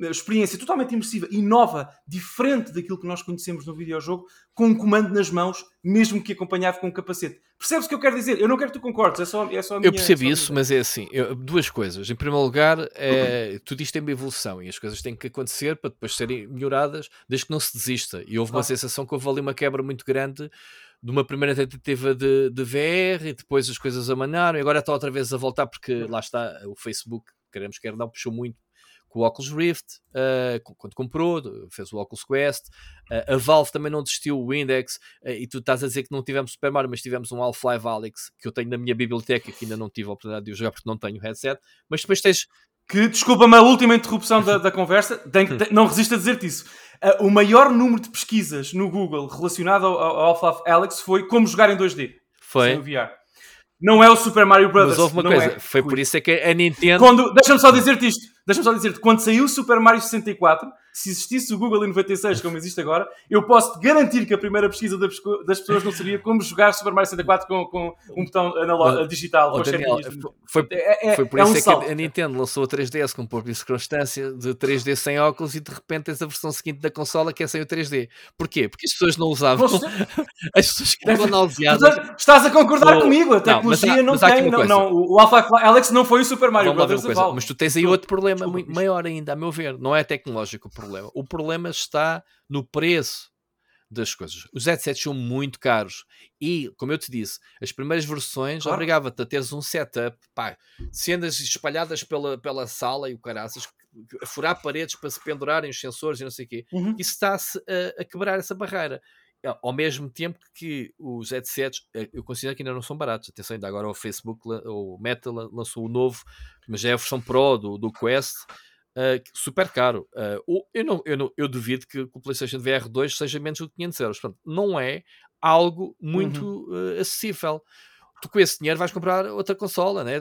Speaker 1: experiência totalmente imersiva e nova, diferente daquilo que nós conhecemos no videojogo, com um comando nas mãos, mesmo que acompanhado com um capacete. Percebes o que eu quero dizer? Eu não quero que tu concordes, é só, é só a minha,
Speaker 2: Eu percebo isso, mas é assim, eu, duas coisas. Em primeiro lugar, é, tudo isto tem uma evolução e as coisas têm que acontecer para depois serem melhoradas, desde que não se desista. E houve uma sensação que houve ali uma quebra muito grande de uma primeira tentativa de, de VR e depois as coisas amanaram e agora está outra vez a voltar porque lá está o Facebook, queremos quer não, puxou muito com o Oculus Rift, uh, quando comprou, fez o Oculus Quest. Uh, a Valve também não desistiu, o Index, uh, e tu estás a dizer que não tivemos Super Mario, mas tivemos um Half-Life Alex, que eu tenho na minha biblioteca, que ainda não tive a oportunidade de jogar porque não tenho headset. Mas depois tens.
Speaker 1: Que, desculpa-me a última interrupção da, da conversa, não resisto a dizer-te isso. o maior número de pesquisas no Google relacionado ao, ao Half-Life Alex foi como jogar em 2D.
Speaker 2: Foi.
Speaker 1: VR. Não é o Super Mario Bros.
Speaker 2: Mas houve uma
Speaker 1: não
Speaker 2: coisa,
Speaker 1: é.
Speaker 2: foi por isso é que a Nintendo.
Speaker 1: Deixa-me só dizer-te isto. Deixa-me só dizer-te, quando saiu o Super Mario 64, se existisse o Google em 96, como existe agora, eu posso te garantir que a primeira pesquisa das pessoas não seria como jogar Super Mario 64 com, com um botão analógico, digital.
Speaker 2: Oh, Daniel, foi,
Speaker 1: É- é-
Speaker 2: foi por
Speaker 1: é
Speaker 2: isso
Speaker 1: um
Speaker 2: é
Speaker 1: salto.
Speaker 2: que a Nintendo lançou a 3DS com pouca circunstância de 3D sem óculos e de repente tens a versão seguinte da consola que é sem o 3D. Porquê? Porque as pessoas não usavam.
Speaker 1: Você-
Speaker 2: As pessoas que ficam nauseadas.
Speaker 1: Estás a concordar
Speaker 2: Oh,
Speaker 1: comigo, a
Speaker 2: não,
Speaker 1: tecnologia não
Speaker 2: há aqui
Speaker 1: tem. Não, não, o Alpha Alex não foi o Super Mario Brothers.
Speaker 2: Mas tu tens aí outro problema muito maior ainda, a meu ver. Não é tecnológico o problema. O problema está no preço das coisas. Os headsets são muito caros e, como eu te disse, as primeiras versões
Speaker 1: Claro.
Speaker 2: obrigava-te a teres um setup, pá, cenas espalhadas pela, pela sala e o caraças, a furar paredes para se pendurarem os sensores e não sei o quê.
Speaker 1: Uhum.
Speaker 2: Isso está-se a, a quebrar essa barreira. Ao mesmo tempo que os headsets, eh, eu considero que ainda não são baratos. Atenção, ainda agora o Facebook, o Meta la- lançou o novo, mas já é a versão Pro do, do Quest, eh, que- super caro. O- eu, não, eu, não, eu duvido que o PlayStation VR 2 seja menos que 500 euros. Portanto, não é algo muito eh, acessível. Tu com esse dinheiro vais comprar outra consola, né?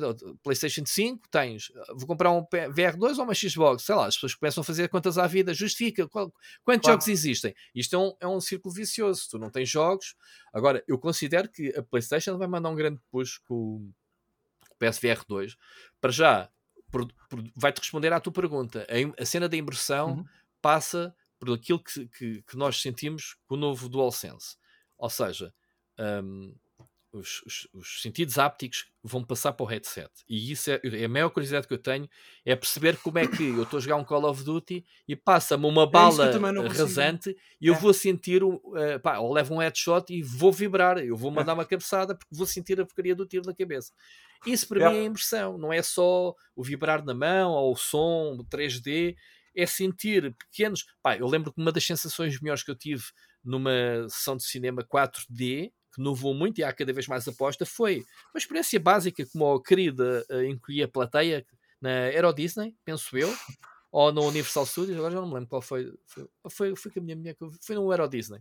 Speaker 2: PlayStation 5 tens, vou comprar um P- VR2 ou uma Xbox, sei lá, as pessoas começam a fazer contas à vida, justifica qual- quantos
Speaker 1: Claro.
Speaker 2: jogos existem. Isto é um, é um círculo vicioso, tu não tens jogos. Agora, eu considero que a PlayStation vai mandar um grande push com o PSVR 2 para já vai-te responder à tua pergunta. A, a cena da imersão
Speaker 1: Uhum.
Speaker 2: passa por aquilo que, que- que nós sentimos com o novo DualSense. Ou seja, hum, os, os- os sentidos ápticos vão passar para o headset. E isso é, é a maior curiosidade que eu tenho, é perceber como é que eu estou a jogar um Call of Duty e passa-me uma
Speaker 1: É
Speaker 2: bala
Speaker 1: consigo.
Speaker 2: rasante e eu
Speaker 1: É.
Speaker 2: vou sentir, o- eh, pá, ou levo um headshot e vou vibrar, eu vou mandar uma cabeçada porque vou sentir a porcaria do tiro na cabeça. Isso para
Speaker 1: É.
Speaker 2: mim é imersão, não é só o vibrar na mão ou o som, o 3D, é sentir pequenos. Pá, eu lembro que uma das sensações melhores que eu tive numa sessão de cinema 4D, que inovou muito e há cada vez mais aposta, foi uma experiência básica, como a querida uh, incluía a plateia na Euro Disney, penso eu, ou no Universal Studios, agora já não me lembro qual foi. Foi, foi, foi com a minha mulher que foi no Euro Disney.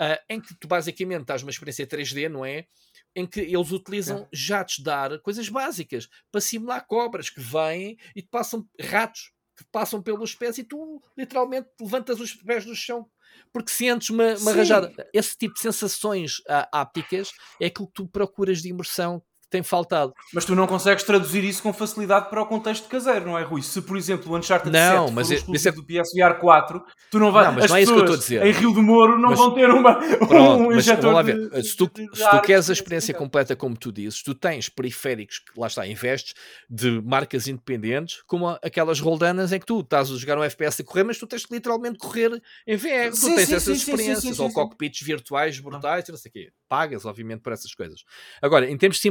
Speaker 2: Uh, em que tu basicamente estás numa experiência 3D, não é? Em que eles utilizam jatos de ar, coisas básicas, para simular cobras que vêm e te passam ratos que passam pelos pés e tu literalmente levantas os pés do chão porque sentes uma, uma rajada. Esse tipo de sensações ah, ápticas é aquilo que tu procuras de imersão tem faltado.
Speaker 1: Mas tu não consegues traduzir isso com facilidade para o contexto caseiro, não é, Rui? Se, por exemplo, o Uncharted
Speaker 2: Não,
Speaker 1: 7
Speaker 2: mas
Speaker 1: for um
Speaker 2: é- é-
Speaker 1: do PSVR 4, tu não vais...
Speaker 2: Não, mas
Speaker 1: as
Speaker 2: não é isso que eu estou a dizer.
Speaker 1: em Rio do Moro não
Speaker 2: Mas-
Speaker 1: vão ter uma,
Speaker 2: Pronto,
Speaker 1: um
Speaker 2: mas
Speaker 1: injetor
Speaker 2: lá
Speaker 1: de-
Speaker 2: ver. Se tu,
Speaker 1: de- de
Speaker 2: se tu queres a experiência completa, como tu dizes, tu tens periféricos que lá está, investes de marcas independentes, como aquelas roldanas em que tu estás a jogar um FPS a correr, mas tu tens que literalmente correr em VR. tu
Speaker 1: Sim,
Speaker 2: tens
Speaker 1: sim,
Speaker 2: essas
Speaker 1: sim,
Speaker 2: experiências, ou cockpits virtuais brutais, e não sei o quê. Pagas, obviamente, por essas coisas. Agora, em termos de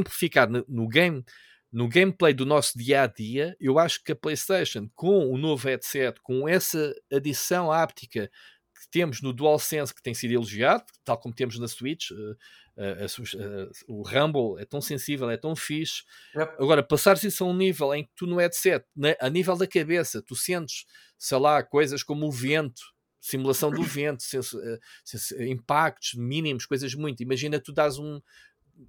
Speaker 2: no, game. No gameplay do nosso dia a dia, eu acho que a PlayStation, com o novo headset, com essa adição áptica que temos no DualSense, que tem sido elogiado, tal como temos na Switch, eh, eh, eh, o Rumble é tão sensível, é tão fixe.
Speaker 1: Yep.
Speaker 2: Agora, passares isso a um nível em que tu no headset, na- a nível da cabeça, tu sentes, sei lá, coisas como o vento, simulação do vento, senso- senso- impactos mínimos, coisas muito. Imagina tu dás um.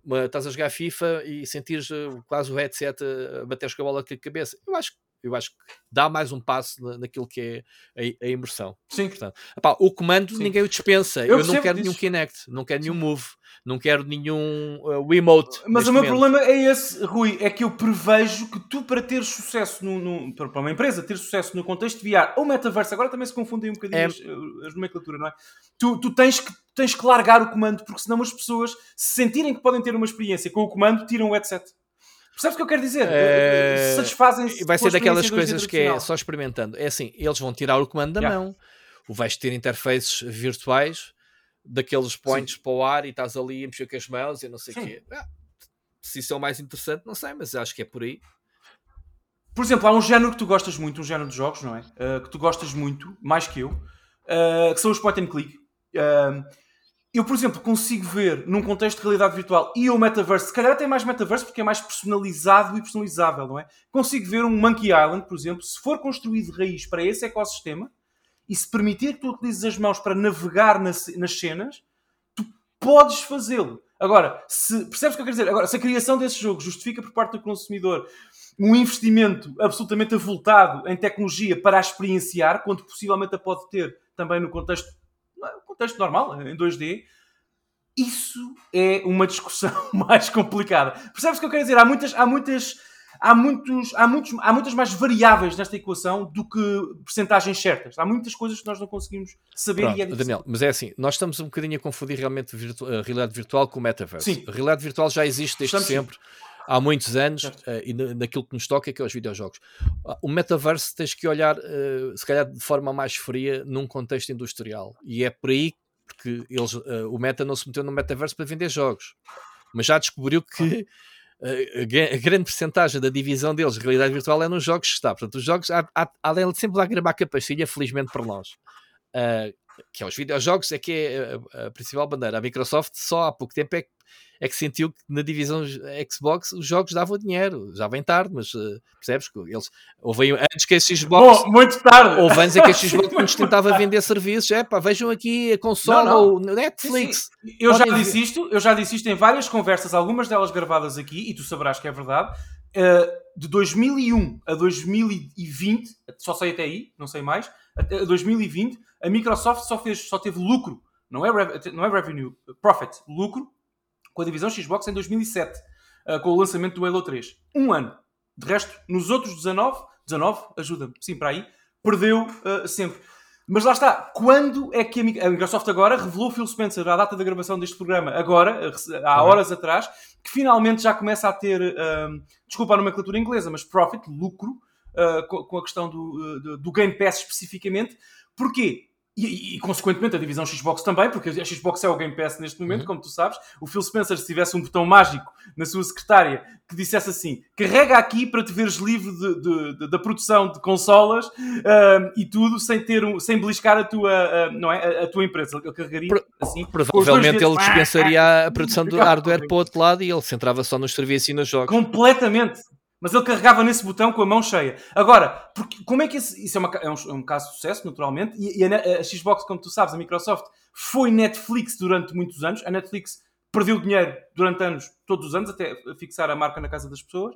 Speaker 2: Uma- estás a jogar FIFA e sentires eh, quase o headset a, a bater com a bola com a cabeça. Eu acho, que- eu acho que dá mais um passo na- naquilo que é a, a imersão.
Speaker 1: Sim.
Speaker 2: Portanto, epá, o comando
Speaker 1: Sim.
Speaker 2: ninguém o dispensa.
Speaker 1: Eu
Speaker 2: Eu, não quero
Speaker 1: disso.
Speaker 2: nenhum Kinect, não quero nenhum Move, não quero nenhum uh, Wiimote.
Speaker 1: Mas o meu
Speaker 2: momento.
Speaker 1: problema é esse, Rui, é que eu prevejo que tu, para ter sucesso no, no- para uma empresa ter sucesso no contexto de VR ou metaverso, agora também se confundem um bocadinho
Speaker 2: É.
Speaker 1: as, as nomenclaturas, não é? Tu, tu tens, que, tens que largar o comando, porque senão as pessoas, se sentirem que podem ter uma experiência com o comando, tiram o headset. Percebes o que eu quero dizer?
Speaker 2: É,
Speaker 1: Satisfazem-se.
Speaker 2: Vai ser daquelas
Speaker 1: experiência 2D
Speaker 2: coisas que é só experimentando. É assim, eles vão tirar o comando da
Speaker 1: Yeah.
Speaker 2: mão. Vais ter interfaces virtuais daqueles points para o ar e estás ali a mexer com as mãos e não sei o
Speaker 1: Sim.
Speaker 2: quê. Ah, se isso é o mais interessante, não sei, mas acho que é por aí.
Speaker 1: Por exemplo, há um género que tu gostas muito, um género de jogos, não é? Uh, que tu gostas muito, mais que eu, uh, que são os point and click. Uh, eu, por exemplo, consigo ver num contexto de realidade virtual e o metaverse, se calhar até mais metaverse porque é mais personalizado e personalizável, não é? Consigo ver um Monkey Island, por exemplo, se for construído de raiz para esse ecossistema e se permitir que tu utilizes as mãos para navegar nas, nas cenas, tu podes fazê-lo. Agora, se, percebes o que eu quero dizer? Agora, se a criação desse jogo justifica por parte do consumidor um investimento absolutamente avultado em tecnologia para a experienciar, quando possivelmente a pode ter também no contexto, contexto normal, em 2D, isso é uma discussão mais complicada. Percebes o que eu quero dizer? Há muitas, há muitas, há muitos, há muitos, há muitas mais variáveis nesta equação do que percentagens certas. Há muitas coisas que nós não conseguimos saber
Speaker 2: Pronto,
Speaker 1: e é difícil.
Speaker 2: Daniel, mas é assim, nós estamos um bocadinho a confundir realmente virtu- a realidade virtual com o metaverse.
Speaker 1: Sim.
Speaker 2: A realidade virtual já existe desde
Speaker 1: Estamos sim.
Speaker 2: Há muitos anos, eh, e na- naquilo que nos toca, que é os videojogos. Ah, O metaverse tens que olhar, eh, se calhar, de forma mais fria, num contexto industrial. E é por aí porque eles, eh, o Meta não se meteu no metaverse para vender jogos, mas já descobriu que a gra- a grande percentagem da divisão deles, de realidade virtual, é nos jogos que está. Portanto, os jogos, há, há, há dele sempre lá gravar com a pastilha, felizmente para nós. Ah, que é os videojogos, é que é a, a principal bandeira. A Microsoft só há pouco tempo é que, é que sentiu que na divisão Xbox os jogos davam dinheiro. Já vem tarde, mas eh, percebes que eles houve antes que a Xbox.
Speaker 1: Bom, muito tarde.
Speaker 2: Houve anos em que a Xbox nos tentava vender serviços. É pá, vejam aqui a
Speaker 1: Não, não.
Speaker 2: ou Netflix.
Speaker 1: Sim. Eu já
Speaker 2: Podem
Speaker 1: disse isto, eu já disse isto em várias conversas, algumas delas gravadas aqui, e tu saberás que é verdade. Uh, de 2001 a 2020, só sei até aí, não sei mais, até 2020, a Microsoft só, fez, só teve lucro, não é, rev- não é revenue, profit, lucro, com a divisão Xbox em 2007, uh, com o lançamento do Halo 3. Um ano. De resto, nos outros 19, 19, ajuda-me, sim, para aí, perdeu uh, sempre. Mas lá está, quando é que a Mi- a Microsoft agora revelou Phil Spencer à data da gravação deste programa, agora, há
Speaker 2: Uhum.
Speaker 1: horas atrás, que finalmente já começa a ter, um, desculpa a nomenclatura inglesa, mas profit, lucro, uh, com, a questão do, do- do Game Pass especificamente. Porquê? E, e, consequentemente a divisão Xbox também, porque a Xbox é o Game Pass neste momento,
Speaker 2: Uhum.
Speaker 1: como tu sabes. O Phil Spencer, se tivesse um botão mágico na sua secretária que dissesse assim: carrega aqui para te veres livre de- de- de- da produção de consolas um, e tudo, sem ter um, sem beliscar a tua, não é, a, a tua empresa. Ele carregaria assim.
Speaker 2: Provavelmente ele dispensaria a produção do hardware para o outro lado e ele centrava só nos serviços e nos jogos.
Speaker 1: Completamente. Mas ele carregava nesse botão com a mão cheia. Agora, porque, como é que esse- isso é, uma é um, é um caso de sucesso, naturalmente, e, e a, a Xbox, como tu sabes, a Microsoft, foi Netflix durante muitos anos. A Netflix perdeu dinheiro durante anos, todos os anos, até fixar a marca na casa das pessoas.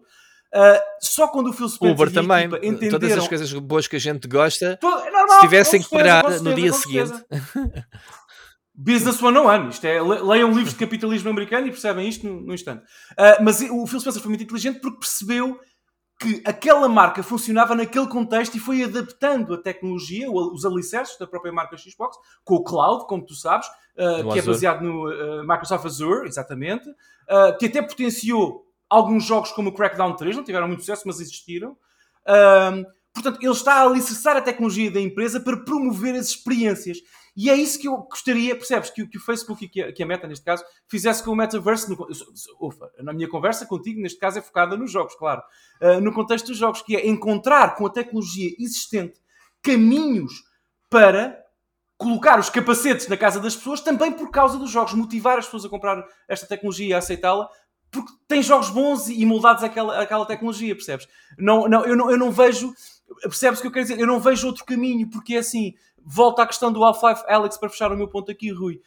Speaker 1: Ah, só quando o Phil Spencer
Speaker 2: Uber também,
Speaker 1: entenderam...
Speaker 2: todas as coisas boas que a gente gosta,
Speaker 1: Todo- é normal,
Speaker 2: se tivessem que parar no dia seguinte.
Speaker 1: Business 101, isto é, le- leiam livros de capitalismo americano e percebem isto no, no instante. Ah, mas o Phil Spencer foi muito inteligente porque percebeu que aquela marca funcionava naquele contexto e foi adaptando a tecnologia, os alicerces da própria marca Xbox, com o cloud, como tu sabes,
Speaker 2: No
Speaker 1: que é
Speaker 2: Azure.
Speaker 1: baseado no ah, Microsoft Azure, exatamente, ah, que até potenciou alguns jogos como o Crackdown 3, não tiveram muito sucesso, mas existiram. Portanto, ele está a alicerçar a tecnologia da empresa para promover as experiências. E é isso que eu gostaria, percebes, que, que o Facebook e que a, que a Meta, neste caso, fizesse com o Metaverse. No, ufa, na minha conversa contigo, neste caso, é focada nos jogos, claro. Uh, no contexto dos jogos, que é encontrar com a tecnologia existente caminhos para colocar os capacetes na casa das pessoas, também por causa dos jogos, motivar as pessoas a comprar esta tecnologia e a aceitá-la, porque tem jogos bons e moldados àquela, àquela tecnologia, percebes? Não, não, eu, não, eu não vejo, percebes o que eu quero dizer? Eu não vejo outro caminho, porque é assim, volta à questão do Half-Life Alex para fechar o meu ponto aqui, Rui.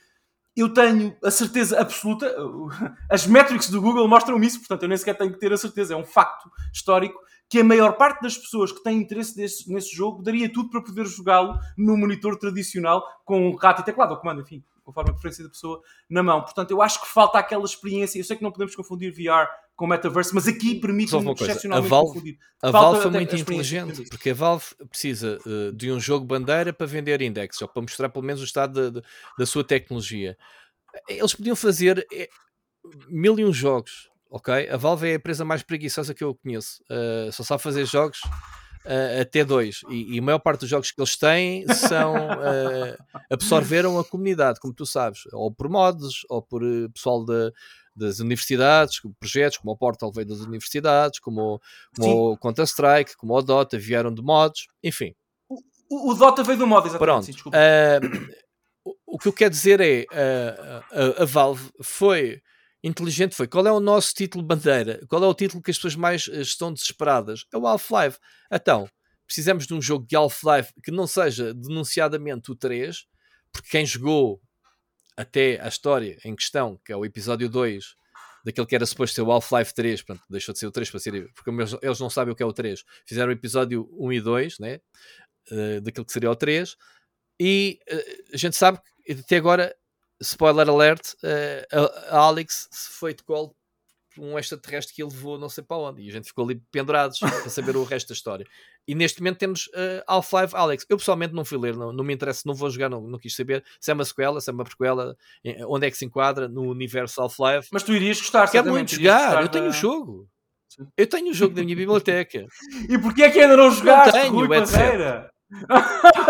Speaker 1: Eu tenho a certeza absoluta, as métricas do Google mostram isso, portanto eu nem sequer tenho que ter a certeza, é um facto histórico, que a maior parte das pessoas que têm interesse desse, nesse jogo daria tudo para poder jogá-lo no monitor tradicional com um rato e teclado, ou comando, enfim, conforme a preferência da pessoa, na mão. Portanto, eu acho que falta aquela experiência. Eu sei que não podemos confundir VR com Metaverse, mas aqui
Speaker 2: uma coisa, a
Speaker 1: excepcionalmente
Speaker 2: Valve, a Valve foi muito inteligente, porque a Valve precisa eh, de um jogo bandeira para vender index, ou para mostrar pelo menos o estado da- da- da sua tecnologia. Eles podiam fazer eh, mil e um jogos, ok? A Valve é a empresa mais preguiçosa que eu conheço. Eh, só sabe fazer jogos eh, até dois. E, e a maior parte dos jogos que eles têm são eh, absorveram a comunidade, como tu sabes, ou por mods, ou por eh, pessoal da- das universidades, projetos como o Portal veio das universidades, como, como o Counter-Strike, como o Dota, vieram de mods, enfim.
Speaker 1: O, o Dota veio do modo, exatamente.
Speaker 2: Pronto.
Speaker 1: Sim, desculpa.
Speaker 2: Ah, o- o que eu quero dizer é ah, a, a Valve foi inteligente, foi qual é o nosso título bandeira? Qual é o título que as pessoas mais eh, estão desesperadas? É o Half-Life. Então, precisamos de um jogo de Half-Life que não seja denunciadamente o 3, porque quem jogou até a história em questão, que é o episódio 2, daquele que era suposto ser o Half-Life 3, portanto, deixou de ser o 3 para ser, porque eles não sabem o que é o 3. Fizeram o episódio 1 e 2, né? Uh, daquilo que seria o 3, e uh, a gente sabe que até agora, spoiler alert, uh, a Alex foi de colo um extraterrestre que ele levou não sei para onde. E a gente ficou ali pendurados para saber o resto da história. E neste momento temos uh, Half-Life Alex. Eu pessoalmente não fui ler, não, não me interessa, não vou jogar, não, não quis saber se é uma sequela, se é uma prequela, onde é que se enquadra no universo Half-Life.
Speaker 1: Mas tu irias gostar,
Speaker 2: Quero muito jogar, eu tenho o da... jogo. Eu tenho o jogo da minha biblioteca.
Speaker 1: e porquê é que ainda não jogaste,
Speaker 2: não tenho, Rui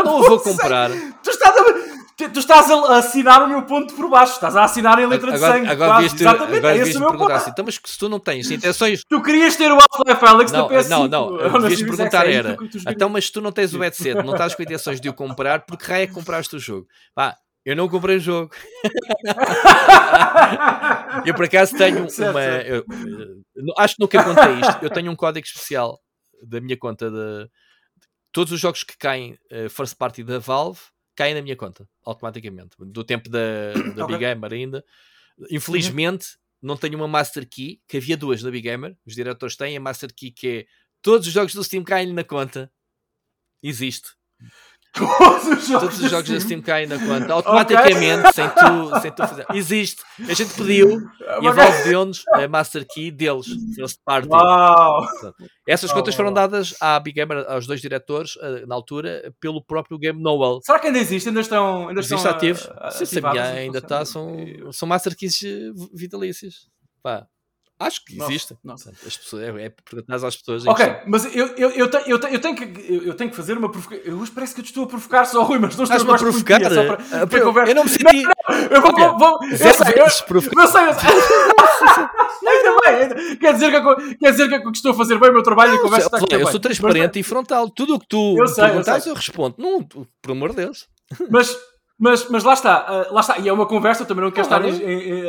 Speaker 2: Não vou comprar.
Speaker 1: Tu estás a Tu, estás a assinar o meu ponto por baixo, estás a assinar em letra
Speaker 2: agora,
Speaker 1: de sangue.
Speaker 2: Agora quase. Exatamente, agora é esse o meu ponto. Assim, então, mas se tu não tens intenções.
Speaker 1: Tu querias ter o Half-Life Alex
Speaker 2: não,
Speaker 1: da PS5.
Speaker 2: Não, não, devias perguntar é era. Então, mas se tu não tens o headset, não estás com intenções de o comprar, porque raio é que compraste o jogo? Pá, eu não comprei o jogo. eu por acaso tenho certo, uma. Eu, eu, acho que nunca contei isto. Eu tenho um código especial da minha conta de. Todos os jogos que caem uh, first party da Valve caem na minha conta automaticamente. Do tempo da, da okay. Big Gamer ainda. Infelizmente, uhum. não tenho uma Master Key, que havia duas na Big Gamer. Os diretores têm a Master Key, que é todos os jogos do Steam caem na conta. Existe.
Speaker 1: Todos os jogos,
Speaker 2: Todos os jogos da Steam caem na conta automaticamente, okay. sem, tu, sem tu fazer. Existe. A gente pediu e a Valve deu-nos a Master Key deles, party.
Speaker 1: Wow.
Speaker 2: Essas contas foram dadas à Big Gamer, aos dois diretores, eh, na altura, pelo próprio Game Noel.
Speaker 1: Será que ainda existe? Ainda estão. Ainda
Speaker 2: existe
Speaker 1: estão
Speaker 2: ativo? Sim, sabia, ainda está. São, são Master Keys eh, vitalícios. Pá. Acho que existe. Nossa, As pessoas, é, é perguntar às pessoas.
Speaker 1: Ok, mas eu, eu, eu, tenho, eu, tenho, eu, tenho que, eu tenho que fazer uma provocação. Hoje parece que eu te estou a provocar só, Rui, mas não estou
Speaker 2: a provocar. Só para, para eu, eu não me senti. Não,
Speaker 1: não, eu vou. vou, vou eu, sei, eu, eu sei, eu sei. Ainda bem. Quer dizer, que eu, quer dizer que eu estou a fazer bem o meu trabalho e a conversa está aqui.
Speaker 2: Eu sou transparente mas, e frontal. Tudo o que tu eu sei, perguntas, eu, eu respondo. Não, por amor de Deus.
Speaker 1: Mas mas, mas lá está, uh, lá está, e é uma conversa, eu também não quero estar a,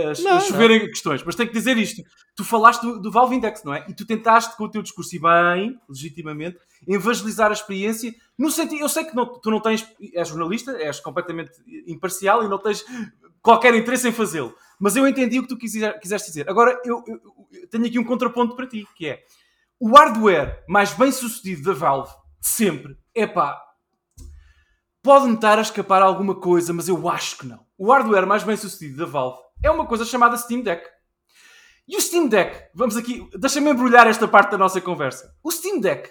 Speaker 1: a chover não. em questões, mas tenho que dizer isto. Tu falaste do, do Valve Index, não é? E tu tentaste com o teu discurso, e bem, legitimamente, evangelizar a experiência, no sentido, eu sei que não, tu não tens, és jornalista, és completamente imparcial e não tens qualquer interesse em fazê-lo, mas eu entendi o que tu quiser, quiseste dizer. Agora, eu, eu, eu tenho aqui um contraponto para ti, que é, o hardware mais bem sucedido da Valve, sempre, é pá, Pode-me estar a escapar alguma coisa, mas eu acho que não. O hardware mais bem sucedido da Valve é uma coisa chamada Steam Deck. E o Steam Deck, vamos aqui, deixa-me embrulhar esta parte da nossa conversa. O Steam Deck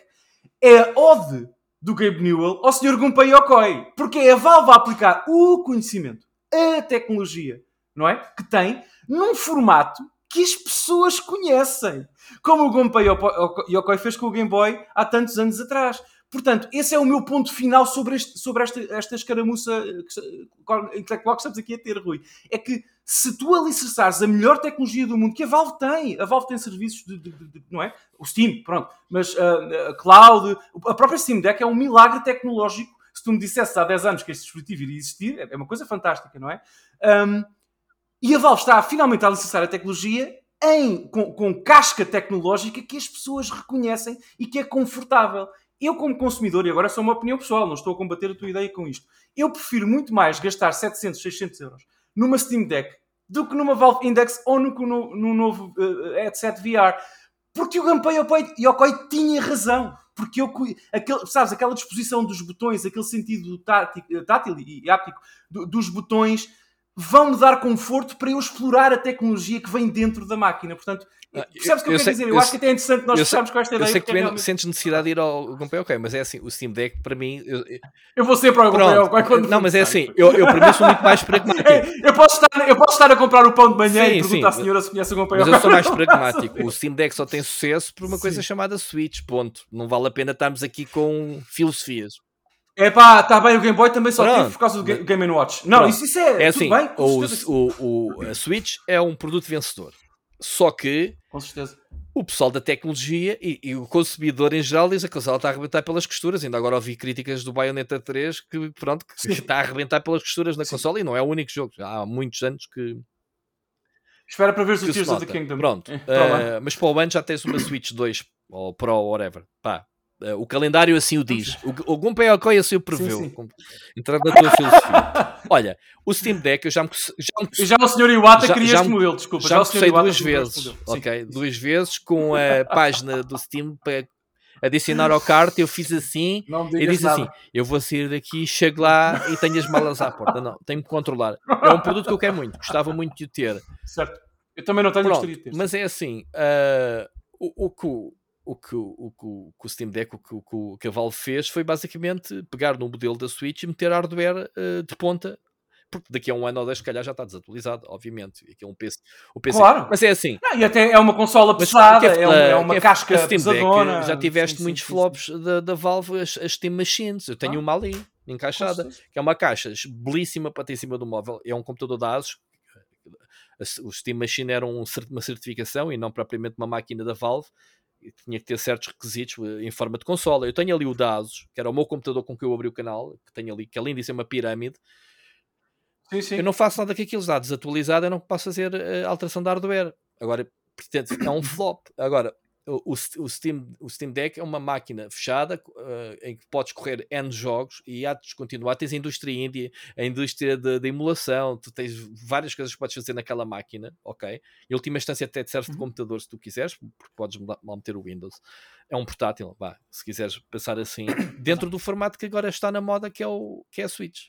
Speaker 1: é a ode do Gabe Newell ao Sr. Gunpei Yokoi, porque é a Valve a aplicar o conhecimento, a tecnologia, não é? Que tem num formato que as pessoas conhecem. Como o Gunpei Yokoi fez com o Game Boy há tantos anos atrás. Portanto, esse é o meu ponto final sobre, este, sobre esta, esta escaramuça intelectual que estamos aqui a ter, Rui. É que se tu alicerçares a melhor tecnologia do mundo, que a Valve tem, a Valve tem serviços de, de, de não é? O Steam, pronto, mas uh, Cloud, a própria Steam Deck é um milagre tecnológico. Se tu me dissesse há 10 anos que este dispositivo iria existir, é uma coisa fantástica, não é? Um, e a Valve está finalmente a alicerçar a tecnologia em, com, com casca tecnológica que as pessoas reconhecem e que é confortável eu, como consumidor, e agora é só uma opinião pessoal, não estou a combater a tua ideia com isto, eu prefiro muito mais gastar 700, 600 euros numa Steam Deck do que numa Valve Index ou no, no, no novo uh, headset VR. Porque o Gunpei Yokoi tinha razão. Porque eu, aquele, sabes, aquela disposição dos botões, aquele sentido tátil, tátil e áptico dos botões vão me dar conforto para eu explorar a tecnologia que vem dentro da máquina. Portanto, ah, percebes o que eu, eu quero sei, dizer? Eu, eu, acho que até é interessante nós fecharmos com esta ideia.
Speaker 2: Eu sei que
Speaker 1: tu
Speaker 2: é realmente... sentes necessidade de ir ao Gunpei OK, mas é assim, o Steam Deck para mim... Eu,
Speaker 1: eu vou sempre ao Gunpei OK quando...
Speaker 2: Não, mas é assim, eu, eu para mim sou muito mais pragmático.
Speaker 1: eu, posso estar, eu posso estar a comprar o pão de manhã sim, e perguntar à senhora se conhece o Gunpei OK.
Speaker 2: Mas eu sou mais pragmático. O Steam Deck só tem sucesso por uma sim. coisa chamada Switch, ponto. Não vale a pena estarmos aqui com filosofias.
Speaker 1: É pá, está bem, o Game Boy também só Pronto. tive por causa do Game Watch. Não, isso, isso é, é assim, bem,
Speaker 2: o, o, o, a Switch é um produto vencedor. Só que
Speaker 1: com certeza.
Speaker 2: o pessoal da tecnologia e, e o consumidor em geral diz que ela está a arrebentar pelas costuras. Ainda agora ouvi críticas do Bayonetta 3 que, pronto, que está a arrebentar pelas costuras na Sim. console e não é o único jogo. Há muitos anos que.
Speaker 1: Espera para ver se o Tears of the Kingdom.
Speaker 2: Pronto. uh, mas para o ano já tens uma Switch 2 ou Pro ou whatever. Pá, o calendário assim o diz. O, o Gunpei Yokoi assim o preveu. Sim, sim. Entrando na tua filosofia. Olha, o Steam Deck eu já me.
Speaker 1: Já, me, já o Sr. Iwata já, queria já este modelo, desculpa.
Speaker 2: Já, já me duas vezes. Ok, duas vezes com a página do Steam para adicionar ao kart. Eu fiz assim e disse nada. assim: eu vou sair daqui, chego lá e tenho as malas à porta. Não, tenho que controlar. É um produto que eu quero muito, gostava muito de o ter.
Speaker 1: Certo. Eu também não tenho
Speaker 2: Pronto, de ter. Mas é assim: uh, o, o que o que o, o, o Steam Deck, o que, o que a Valve fez foi basicamente pegar no modelo da Switch e meter hardware uh, de ponta porque daqui a um ano ou dois, se calhar já está desatualizado, obviamente. Aqui é um PC, o PC.
Speaker 1: Claro.
Speaker 2: Mas é assim.
Speaker 1: Não, e até é uma consola pesada, é, uma, é uma casca Steam pesadona.
Speaker 2: Deck, já tiveste sim, muitos sim, flops sim. Da, da Valve, as, as Steam Machines. Eu tenho ah. uma ali, encaixada, que é uma caixa belíssima para ter em cima do móvel. É um computador da ASUS. O Steam Machine era um, uma certificação e não propriamente uma máquina da Valve tinha que ter certos requisitos eh, em forma de consola. Eu tenho ali o DASUS, que era o meu computador com que eu abri o canal, que tenho ali, que além de ser uma pirâmide, sim, sim. eu não faço nada que aquilo está desatualizado, eu não posso fazer uh, alteração de hardware. Agora, portanto, é um flop. Agora, o, o, Steam, o Steam Deck é uma máquina fechada uh, em que podes correr N jogos e há de descontinuar. Tens a indústria indie, a indústria de, emulação, tu tens várias coisas que podes fazer naquela máquina, ok? Em última instância, até te serve de uhum. computador se tu quiseres, porque podes mal meter o Windows. É um portátil, vá, se quiseres pensar assim, dentro do formato que agora está na moda, que é, o, que é a Switch.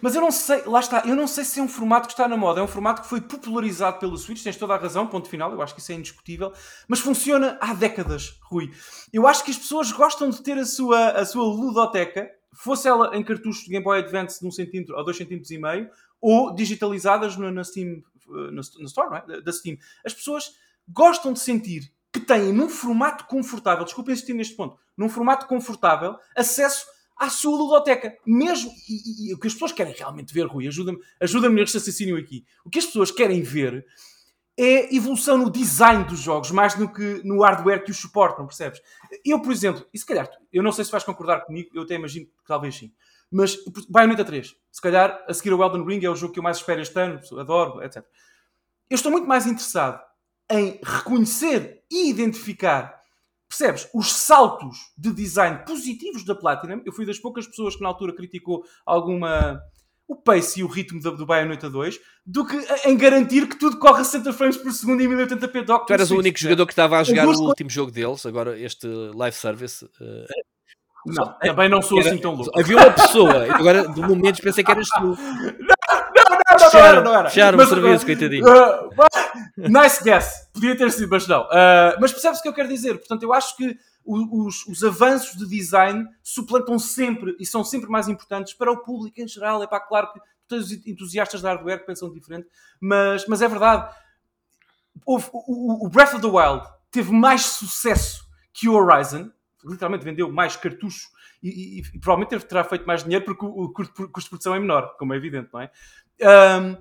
Speaker 1: Mas eu não sei, lá está, eu não sei se é um formato que está na moda. É um formato que foi popularizado pelo Switch, tens toda a razão, ponto final, eu acho que isso é indiscutível. Mas funciona há décadas, Rui. Eu acho que as pessoas gostam de ter a sua, a sua ludoteca, fosse ela em cartuchos de Game Boy Advance de 1 cm ou 2 cm e meio, ou digitalizadas no, na Steam, eh, na, na Store, não é? da Steam. As pessoas gostam de sentir que têm num formato confortável, desculpem insistir neste ponto, num formato confortável, acesso à sua ludoteca. Mesmo, e, e, e, o que as pessoas querem realmente ver, Rui, ajuda-me ajuda neste raciocínio aqui. O que as pessoas querem ver é evolução no design dos jogos, mais do que no hardware que os suportam, percebes? Eu, por exemplo, e se calhar, eu não sei se vais concordar comigo, eu até imagino que talvez sim, mas Bayonetta 3, se calhar a seguir o Elden Ring é o jogo que eu mais espero este ano, adoro, etc. Eu estou muito mais interessado em reconhecer e identificar percebes, os saltos de design positivos da Platinum, eu fui das poucas pessoas que na altura criticou alguma o pace e o ritmo do, do Bayonetta 2, do que em garantir que tudo corre a 60 frames por segundo em 1080p dock.
Speaker 2: Tu eras o único jogador que estava a jogar o último jogo deles, agora este live service. Uh...
Speaker 1: Não, também não sou Era, assim tão louco.
Speaker 2: Havia uma pessoa, agora de momento pensei que eras tu. Não,
Speaker 1: não, não, era, não era.
Speaker 2: Fecharam o serviço, uh, coitadinho.
Speaker 1: Uh, nice guess. Podia ter sido, mas não. Uh, mas percebes o que eu quero dizer? Portanto, eu acho que os, os, avanços de design suplantam sempre e são sempre mais importantes para o público em geral. É pá, claro que todos os entusiastas de hardware pensam diferente, mas, mas é verdade. Houve, o, o Breath of the Wild teve mais sucesso que o Horizon, literalmente vendeu mais cartuchos e, e, e, provavelmente terá feito mais dinheiro porque o, o custo de produção é menor, como é evidente, não é? Um,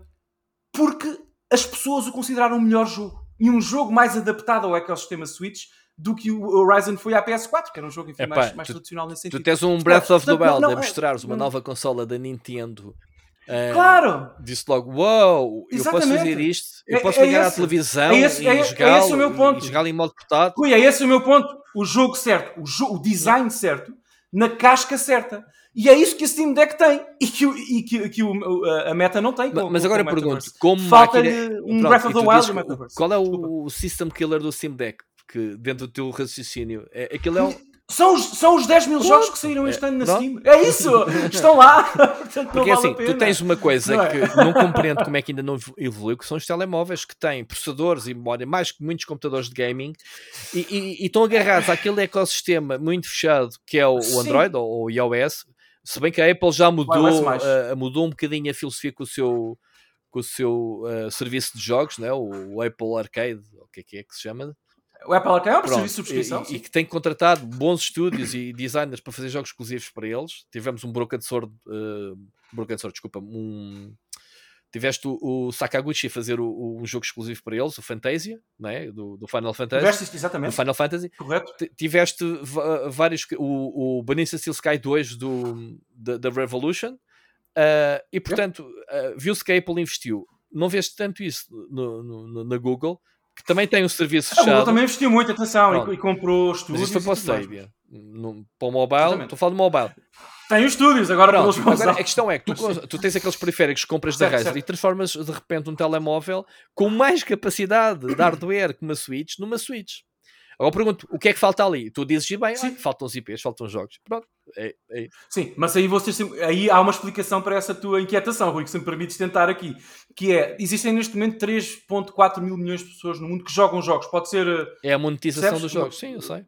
Speaker 1: porque as pessoas o consideraram o melhor jogo. E um jogo mais adaptado ao ecossistema Switch do que o Horizon foi à PS4, que era um jogo enfim, Epá, mais, mais tu, tradicional nesse sentido.
Speaker 2: Tu tens um Breath of the Wild a mostrares uma nova consola da Nintendo.
Speaker 1: Uh, claro!
Speaker 2: Disse logo: Uou, wow, eu posso fazer isto, eu é, posso é ligar à televisão é esse, e é, jogá-lo é esse o meu ponto. jogá em modo portátil.
Speaker 1: Ui, é esse o meu ponto. O jogo certo, o, jo o design certo, na casca certa. E é isso que a Steam Deck tem e que, e que, que o, a Meta não tem.
Speaker 2: Com, mas agora pergunto: como
Speaker 1: Falta-lhe um Breath of the Wild Metaverse.
Speaker 2: Qual é o, o system killer do Steam Deck? Que dentro do teu raciocínio, é, aquilo é um.
Speaker 1: São os, são os 10 mil jogos que saíram este ano na Steam. É isso! Estão lá! Portanto,
Speaker 2: Porque assim, tu tens uma coisa não é? que não compreendo como é que ainda não evoluiu, que são os telemóveis que têm processadores e memória, mais que muitos computadores de gaming, e, e, e estão agarrados àquele ecossistema muito fechado que é o, o Android ou o iOS, se bem que a Apple já mudou, uh, mudou um bocadinho a filosofia com o seu, com o seu uh, serviço de jogos, né? o, o Apple Arcade, o que é que, é que se chama?
Speaker 1: O Apple Arcade é um serviço de subscrição.
Speaker 2: E, e, que tem contratado bons estúdios e designers para fazer jogos exclusivos para eles. Tivemos um Broken Sword, uh, Sword, desculpa, um Tiveste o, o Sakaguchi a fazer o, o, um jogo exclusivo para eles, o Fantasia, né? do, do Final Fantasy.
Speaker 1: Tiveste exatamente.
Speaker 2: Do Final Fantasy.
Speaker 1: Correto.
Speaker 2: Tiveste vários. O, o Vanessa Steel Sky 2 do, da, da Revolution. Uh, e portanto, uh, viu-se que a Apple investiu. Não veste tanto isso no, no, na Google, que também tem um serviço
Speaker 1: A
Speaker 2: fechado.
Speaker 1: Google também investiu muito, atenção,
Speaker 2: Pronto.
Speaker 1: e, e comprou
Speaker 2: Mas
Speaker 1: estúdios.
Speaker 2: isso foi para o. Stadia. No- para o mobile,
Speaker 1: Exatamente.
Speaker 2: estou a falar do mobile.
Speaker 1: Tem os estúdios, agora
Speaker 2: Pronto,
Speaker 1: eles vão
Speaker 2: agora a questão é que tu, tu tens aqueles periféricos que compras da
Speaker 1: Certo,
Speaker 2: Razer
Speaker 1: certo.
Speaker 2: e transformas de repente um telemóvel com mais capacidade de hardware que uma Switch numa Switch. Agora pergunto, o que é que falta ali? Tu dizes, bem,
Speaker 1: Sim.
Speaker 2: ah, faltam os IPs, faltam os jogos. Pronto, é, é.
Speaker 1: Sim, mas aí, vocês, aí há uma explicação para essa tua inquietação, Rui, que se me permites tentar aqui. Que é, existem neste momento 3.4 mil milhões de pessoas no mundo que jogam jogos. Pode ser... uh,
Speaker 2: É a monetização
Speaker 1: Percebes?
Speaker 2: dos jogos. Sim, eu sei.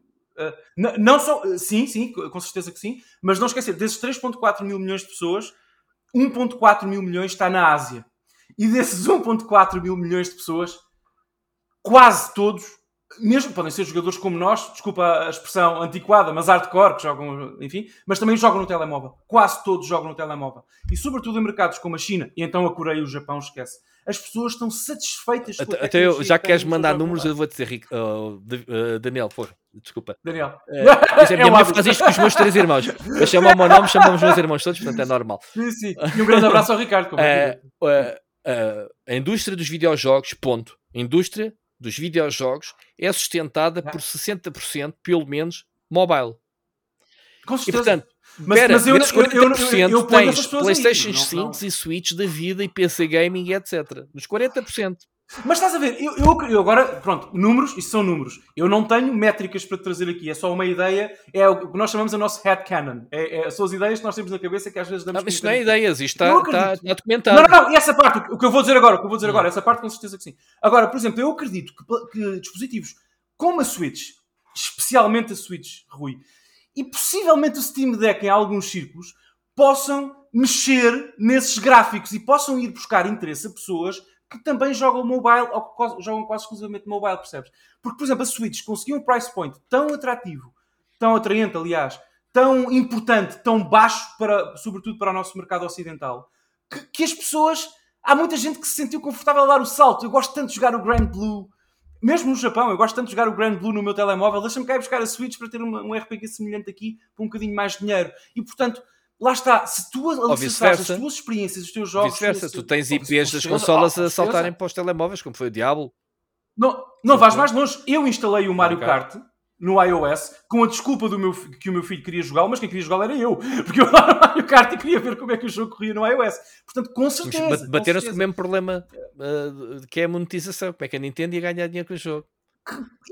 Speaker 1: N- Não só, sim, sim, com certeza que sim, mas não esquecer, desses 3.4 mil milhões de pessoas, 1.4 mil milhões está na Ásia. E desses 1.4 mil milhões de pessoas, quase todos, mesmo podem ser jogadores como nós, desculpa a expressão antiquada, mas hardcore, que jogam, enfim, mas também jogam no telemóvel. Quase todos jogam no telemóvel. E sobretudo em mercados como a China, e então a Coreia e o Japão, esquece. As pessoas estão satisfeitas com
Speaker 2: Até, até eu, já
Speaker 1: que
Speaker 2: que queres mandar números, eu vou dizer, Ric- oh, Da- eh, Daniel, porra, desculpa.
Speaker 1: Daniel.
Speaker 2: A
Speaker 1: É
Speaker 2: minha
Speaker 1: o
Speaker 2: mãe faz isto com os meus três irmãos. Eu chamo o meu nome, chamamos os meus irmãos todos, portanto é normal.
Speaker 1: Sim, sim. E um grande abraço ao Ricardo. como é
Speaker 2: eh, eh, a indústria dos videojogos, ponto. A indústria dos videojogos é sustentada
Speaker 1: Ah.
Speaker 2: por 60% pelo menos mobile.
Speaker 1: Com
Speaker 2: E
Speaker 1: certeza.
Speaker 2: portanto,
Speaker 1: Mas-
Speaker 2: espera,
Speaker 1: mas eu-
Speaker 2: desses
Speaker 1: eu- eu-
Speaker 2: 40%
Speaker 1: eu- eu essas
Speaker 2: tens Playstation
Speaker 1: não-
Speaker 2: 5
Speaker 1: não.
Speaker 2: e Switch da vida e PC Gaming e etc. Nos 40%.
Speaker 1: Mas estás a ver, eu, eu- eu agora, pronto, números, isso são números. Eu não tenho métricas para trazer aqui, é só uma ideia, é o que nós chamamos a nosso headcanon. É, é, são as ideias que nós temos na cabeça que às vezes damos
Speaker 2: Não, isto não é ideias, isto está, está, está documentado.
Speaker 1: Não, não, não, e essa parte, o que eu vou dizer agora, o que eu vou dizer
Speaker 2: Hum.
Speaker 1: agora, essa parte com certeza que sim. Agora, por exemplo, eu acredito que, que dispositivos como a Switch, especialmente a Switch, Rui, e possivelmente o Steam Deck em alguns círculos, possam mexer nesses gráficos e possam ir buscar interesse a pessoas que também jogam mobile ou jogam quase exclusivamente mobile, percebes? Porque, por exemplo, a Switch conseguiu um price point tão atrativo, tão atraente, aliás, tão importante, tão baixo, para, sobretudo para o nosso mercado ocidental, que, que as pessoas. Há muita gente que se sentiu confortável a dar o salto. Eu gosto tanto de jogar o Grand Blue, mesmo no Japão, eu gosto tanto de jogar o Grand Blue no meu telemóvel. Deixa-me cá ir buscar a Switch para ter uma- um RPG semelhante aqui por um bocadinho mais de dinheiro. E portanto, lá está. Se tu alicerçares as tuas experiências, os teus jogos.
Speaker 2: Vice-versa, tu tens IPs das consolas a saltarem para os telemóveis, como foi o Diablo.
Speaker 1: Não, não vais mais longe. Eu instalei o Mario
Speaker 2: Kart.
Speaker 1: No iOS com a desculpa do meu, que o meu filho queria jogá-lo, mas quem queria jogá-lo era eu. Porque eu no Mario Kart e queria ver como é que o jogo corria no iOS. Portanto, com certeza.
Speaker 2: Bateram-se com o mesmo problema uh, que é a monetização. Como é que a Nintendo ia ganhar dinheiro com o jogo?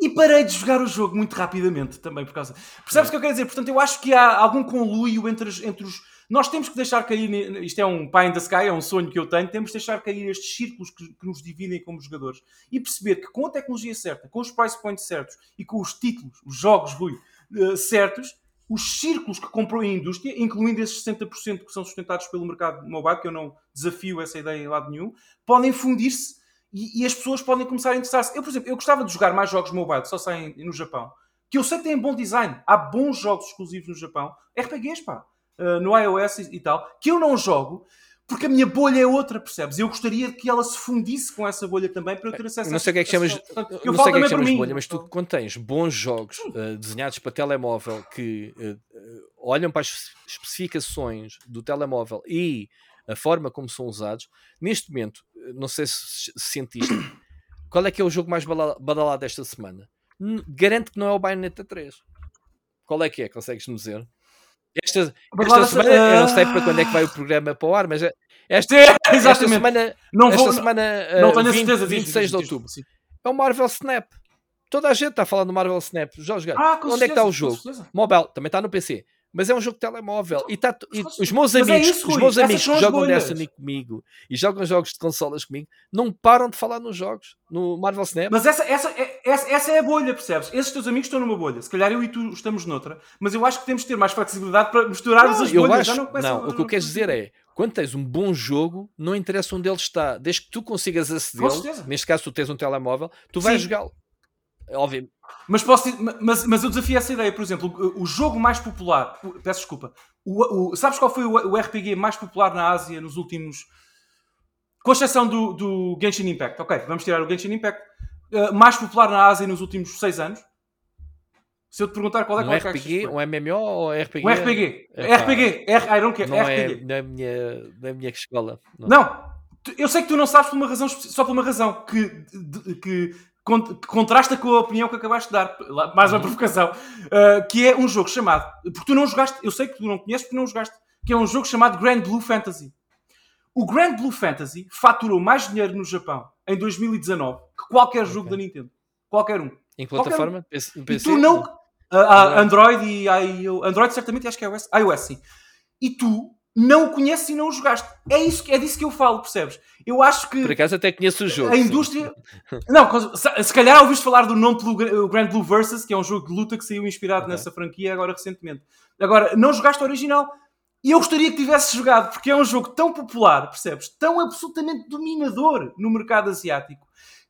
Speaker 1: E parei de jogar o jogo muito rapidamente também por causa. Percebes o que eu quero dizer? Portanto, eu acho que há algum conluio entre, as- entre os. Nós temos que deixar cair. Isto é um pie in the sky, é um sonho que eu tenho. Temos de deixar cair estes círculos que, que nos dividem como jogadores e perceber que com a tecnologia certa, com os price points certos e com os títulos, os jogos, Rui, eh, certos, os círculos que comprou a indústria, incluindo esses 60% que são sustentados pelo mercado mobile, que eu não desafio essa ideia em lado nenhum, podem fundir-se e, e as pessoas podem começar a interessar-se. Eu, por exemplo, eu gostava de jogar mais jogos mobile só saem no Japão, que eu sei que têm bom design. Há bons jogos exclusivos no Japão, RPGs, pá, uh, no iOS e, e tal, que eu não jogo porque a minha bolha é outra, percebes? Eu gostaria que ela se fundisse com essa bolha também para eu ter acesso
Speaker 2: não
Speaker 1: a
Speaker 2: sei o que é que chamas,
Speaker 1: Portanto,
Speaker 2: não sei o que é que chamas
Speaker 1: mim.
Speaker 2: bolha, mas tu quando tens bons jogos uh, desenhados para telemóvel que uh, uh, olham para as especificações do telemóvel e a forma como são usados, neste momento, uh, não sei se, se sentiste, qual é que é o jogo mais badalado desta semana? Garanto que não é o Bayonetta 3. Qual é que é? Consegues-me dizer? Esta, esta
Speaker 1: esta-
Speaker 2: semana, eu não sei para
Speaker 1: Ah.
Speaker 2: quando é que vai o programa para o ar, mas é- esta,
Speaker 1: Sim,
Speaker 2: esta semana,
Speaker 1: não
Speaker 2: esta
Speaker 1: vou,
Speaker 2: semana
Speaker 1: não
Speaker 2: uh,
Speaker 1: tenho a
Speaker 2: 20,
Speaker 1: certeza disso.
Speaker 2: 26 de outubro
Speaker 1: sim.
Speaker 2: é o Marvel Snap. Toda a gente está falando do Marvel Snap. Já jogar.
Speaker 1: Ah,
Speaker 2: Onde é que está
Speaker 1: certeza,
Speaker 2: o jogo?
Speaker 1: certeza.
Speaker 2: Mobile, também está no PC. Mas é um jogo de telemóvel. E, tá, e os meus
Speaker 1: mas é
Speaker 2: amigos,
Speaker 1: isso,
Speaker 2: os meus amigos que jogam. Destiny comigo e jogam jogos de consolas comigo, não param de falar nos jogos. No Marvel Snap.
Speaker 1: Mas essa, essa, é- essa, essa é a bolha, percebes? Esses teus amigos estão numa bolha. Se calhar eu e tu estamos noutra. Mas eu acho que temos de ter mais flexibilidade para misturarmos
Speaker 2: Não,
Speaker 1: as
Speaker 2: eu
Speaker 1: bolhas.
Speaker 2: acho, não,
Speaker 1: a-
Speaker 2: o que eu quero dizer é quando tens um bom jogo, não interessa onde ele está, desde que tu consigas aceder, neste caso tu tens um telemóvel, tu vais jogá-lo. É Óbvio,
Speaker 1: Mas, posso, mas, mas eu desafio essa ideia, por exemplo, o, o jogo mais popular, o- peço desculpa, o, sabes qual foi o, RPG mais popular na Ásia nos últimos. Com exceção do, do Genshin Impact, ok, vamos tirar o Genshin Impact, eh, mais popular na Ásia nos últimos 6 anos. Se eu te perguntar qual é,
Speaker 2: um
Speaker 1: qual é que achas
Speaker 2: RPG, um MMO ou RPG?
Speaker 1: Um RPG.
Speaker 2: Epá.
Speaker 1: RPG. R, I don't care.
Speaker 2: Não é,
Speaker 1: RPG.
Speaker 2: não é minha, não é minha escola. Não.
Speaker 1: Não. Eu sei que tu não sabes por uma razão, só por uma razão, que, de- que que contrasta com a opinião que acabaste de dar, mais uma provocação, uh, que é um jogo chamado, porque tu não jogaste, eu sei que tu não conheces porque não jogaste, que é um jogo chamado Grand Blue Fantasy. O Grand Blue Fantasy faturou mais dinheiro no Japão em 2019 que qualquer jogo okay. da Nintendo. Qualquer um.
Speaker 2: Em que plataforma? Um. PC?
Speaker 1: E tu não. Uh, uh, Android e. Android certamente acho que é iOS. iOS sim. E tu não o conheces e não o jogaste. É, isso, é disso que eu falo, percebes? Eu acho que.
Speaker 2: Por acaso até conheço o jogo.
Speaker 1: A indústria. não, se, calhar ouviste falar do Non Blue, Grand Blue Versus, que é um jogo de luta que saiu inspirado okay. nessa franquia agora recentemente. Agora, não jogaste o original. E eu gostaria que tivesse jogado, porque é um jogo tão popular, percebes? Tão absolutamente dominador no mercado asiático,